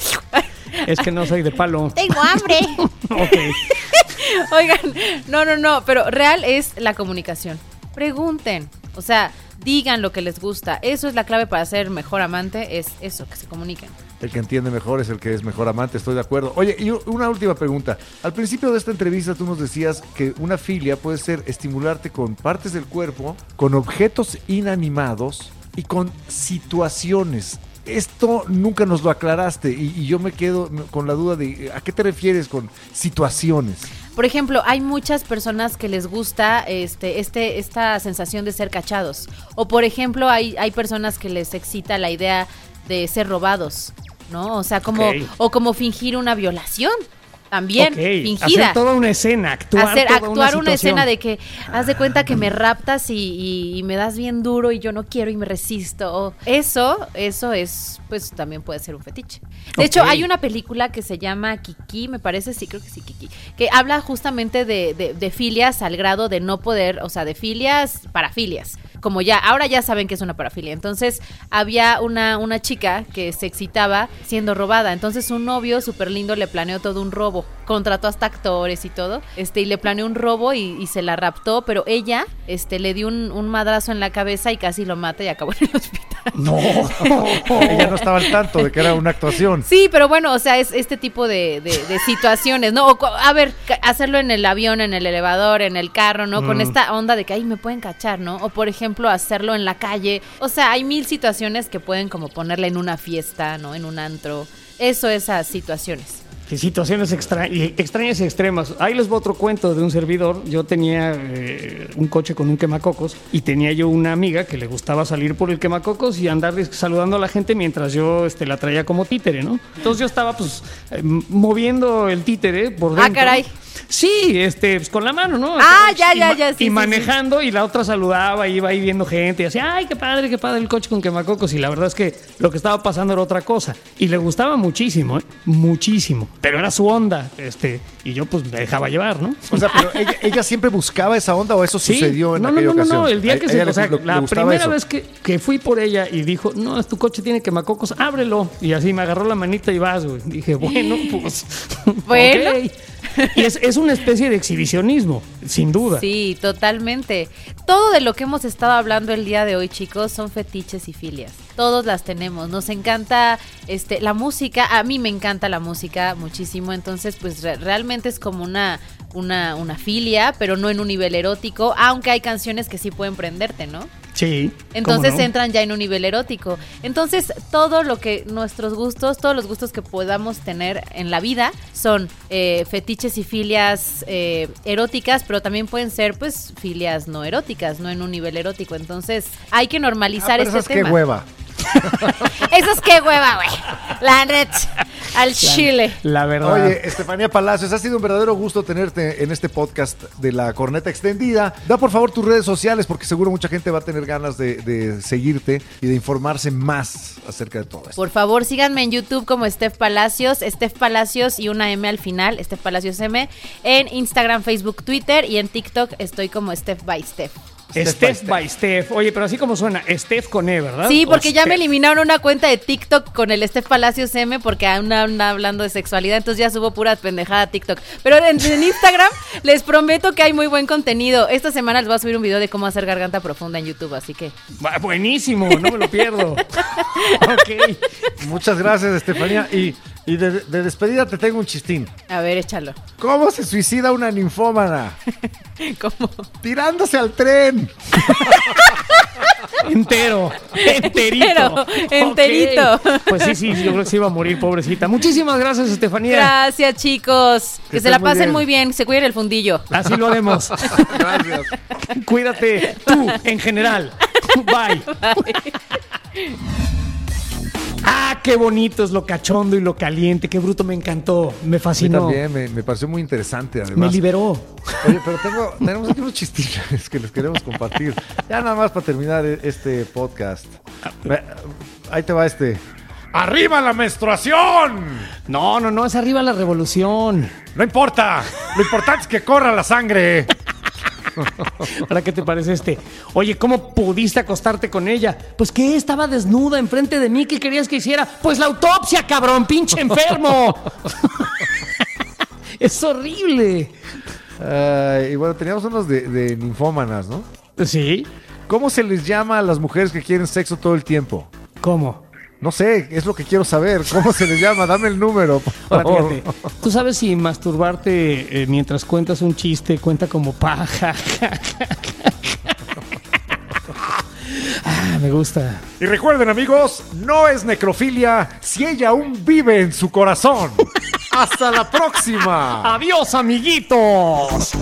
Es que no soy de palo. Tengo hambre. *laughs* Ok. Oigan, no, no, no, pero real es la comunicación. Pregunten, o sea, digan lo que les gusta. Eso es la clave para ser mejor amante, es eso, que se comuniquen. El que entiende mejor es el que es mejor amante, estoy de acuerdo. Oye, y una última pregunta. Al principio de esta entrevista tú nos decías que una filia puede ser estimularte con partes del cuerpo, con objetos inanimados y con situaciones. Esto nunca nos lo aclaraste y, yo me quedo con la duda de ¿a qué te refieres con situaciones? Por ejemplo, hay muchas personas que les gusta este, este, esta sensación de ser cachados. O por ejemplo, hay, hay personas que les excita la idea de ser robados, ¿no? O sea, como, o como fingir una violación. También, Ok, fingida. Hacer toda una escena, actuar, hacer toda actuar una, escena de que haz de cuenta que me raptas y, y- y me das bien duro y yo no quiero y me resisto. Eso, eso es, pues también puede ser un fetiche. De hecho, hay una película que se llama Kiki, me parece, sí, creo que sí, Kiki, que habla justamente de, de- de filias al grado de no poder, o sea, de filias, parafilias. Como ya, ahora ya saben que es una parafilia. Entonces, había una, una chica que se excitaba siendo robada. Entonces, su novio súper lindo le planeó todo un robo. Contrató hasta actores y todo. Este, y le planeó un robo y, y se la raptó, pero ella este, le dio un, un madrazo en la cabeza y casi lo mata y acabó en el hospital. No. *laughs* Ella no estaba al tanto de que era una actuación. Sí, pero bueno, o sea, es este tipo de, de- de situaciones, ¿no? O, a ver, hacerlo en el avión, en el elevador, en el carro, ¿no? Con esta onda de que ahí me pueden cachar, ¿no? O por ejemplo, hacerlo en la calle. O sea, hay mil situaciones que pueden como ponerle en una fiesta, ¿no? En un antro. Eso, esas situaciones. Y situaciones extra- extrañas y extremas. Ahí les voy otro cuento de un servidor. Yo tenía eh, un coche con un quemacocos y tenía yo una amiga que le gustaba salir por el quemacocos y andar saludando a la gente mientras yo este, la traía como títere, ¿no? Entonces yo estaba pues eh, moviendo el títere por Ah, dentro. caray. Sí, este, pues con la mano, ¿no? Ah, ya, ya, ya, sí, Y sí, manejando y la otra saludaba, iba ahí viendo gente y decía, ay, qué padre, qué padre el coche con quemacocos. Y la verdad es que lo que estaba pasando era otra cosa. Y le gustaba muchísimo, ¿eh? Muchísimo. Pero era su onda, este, y yo pues me dejaba llevar, ¿no? O sea, pero ella, ella siempre buscaba esa onda o eso Sí. sucedió en no, aquella no, no, ocasión. no, el día que a se, o sea, le- la primera eso. vez que, que fui por ella y dijo, no, tu coche tiene quemacocos, ábrelo. Y así me agarró la manita y vas, güey. Dije, bueno, pues. *laughs* Bueno. Y es, es una especie de exhibicionismo, sin duda. Sí, totalmente. Todo de lo que hemos estado hablando el día de hoy, chicos, son fetiches y filias. Todos las tenemos. Nos encanta este la música. A mí me encanta la música muchísimo. Entonces, pues re- realmente es como una, una, una filia, pero no en un nivel erótico. Aunque hay canciones que sí pueden prenderte, ¿no? Sí. Entonces entran ya en un nivel erótico. Entonces, todo lo que nuestros gustos, todos los gustos que podamos tener en la vida son eh, fetiches y filias eh, eróticas, pero también pueden ser, pues, filias no eróticas, no en un nivel erótico. Entonces, hay que Ah, normalizar pero ese esas qué tema. hueva. Eso es que hueva, güey. La net al chile. La verdad. Oye, Estefanía Palacios, ha sido un verdadero gusto tenerte en este podcast de la corneta extendida. Da por favor tus redes sociales porque seguro mucha gente va a tener ganas de, de seguirte y de informarse más acerca de todo esto. Por favor, síganme en YouTube como Steph Palacios, Steph Palacios y una M al final, Steph Palacios M. En Instagram, Facebook, Twitter y en TikTok estoy como Steph by Steph. Steph by Steph. Oye, pero así como suena, Steph con E, ¿verdad? Sí, O porque ya me eliminaron una cuenta de TikTok con el Steph Palacios M porque aún anda hablando de sexualidad, entonces ya subo pura pendejada a TikTok. Pero en, en Instagram *laughs* les prometo que hay muy buen contenido. Esta semana les voy a subir un video de cómo hacer garganta profunda en YouTube, así que Va, Buenísimo, no me lo pierdo. *laughs* ok. Muchas gracias, Estefanía. Y, y de, de despedida te tengo un chistín. a ver, échalo. ¿Cómo se suicida una ninfómana? *laughs* ¿Cómo? Tirándose al tren. *laughs* Entero, enterito. Entero, enterito. Pues sí, sí, yo creo que se iba a morir, pobrecita. Muchísimas gracias, Estefanía. Gracias, chicos. Que, Que se la pasen bien. muy bien. Se cuiden el fundillo. Así lo haremos. *laughs* Gracias. Cuídate tú, en general. Bye. Ah, qué bonito es lo cachondo y lo caliente. Qué bruto, me encantó. Me fascinó. también me, me pareció muy interesante, Me además. liberó. Oye, pero tengo, tenemos aquí unos chistines que les queremos compartir. Ya nada más para terminar e- este podcast. Ahí te va este. ¡Arriba la menstruación! No, no, no, es arriba la revolución. No importa. Lo importante es que corra la sangre. *laughs* ¿Para qué te parece este? Oye, ¿cómo pudiste acostarte con ella? Pues que estaba desnuda enfrente de mí. ¿Qué querías que hiciera? Pues la autopsia, cabrón, pinche enfermo. *laughs* es horrible. Y bueno, teníamos unos de, de ninfómanas, ¿no? ¿Sí? ¿Cómo se les llama a las mujeres que quieren sexo todo el tiempo? ¿Cómo? No sé, es lo que quiero saber. ¿Cómo se les llama? Dame el número, por Ahora, favor. fíjate, ¿Tú sabes si masturbarte eh, mientras cuentas un chiste cuenta como paja? ah, me gusta. Y recuerden, amigos, no es necrofilia si ella aún vive en su corazón. ¡Hasta la próxima! ¡Adiós, amiguitos!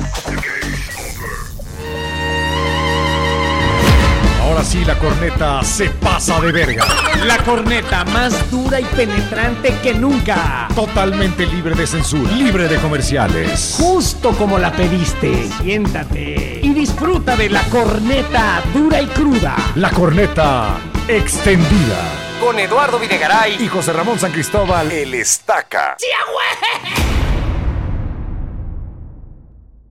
Ahora sí, la corneta se pasa de verga. La corneta más dura y penetrante que nunca. Totalmente libre de censura. Libre de comerciales. Justo como la pediste. Siéntate y disfruta de la corneta dura y cruda. La corneta extendida. Con Eduardo Videgaray Y José Ramón San Cristóbal. el Estaca. ¡Sí, güey!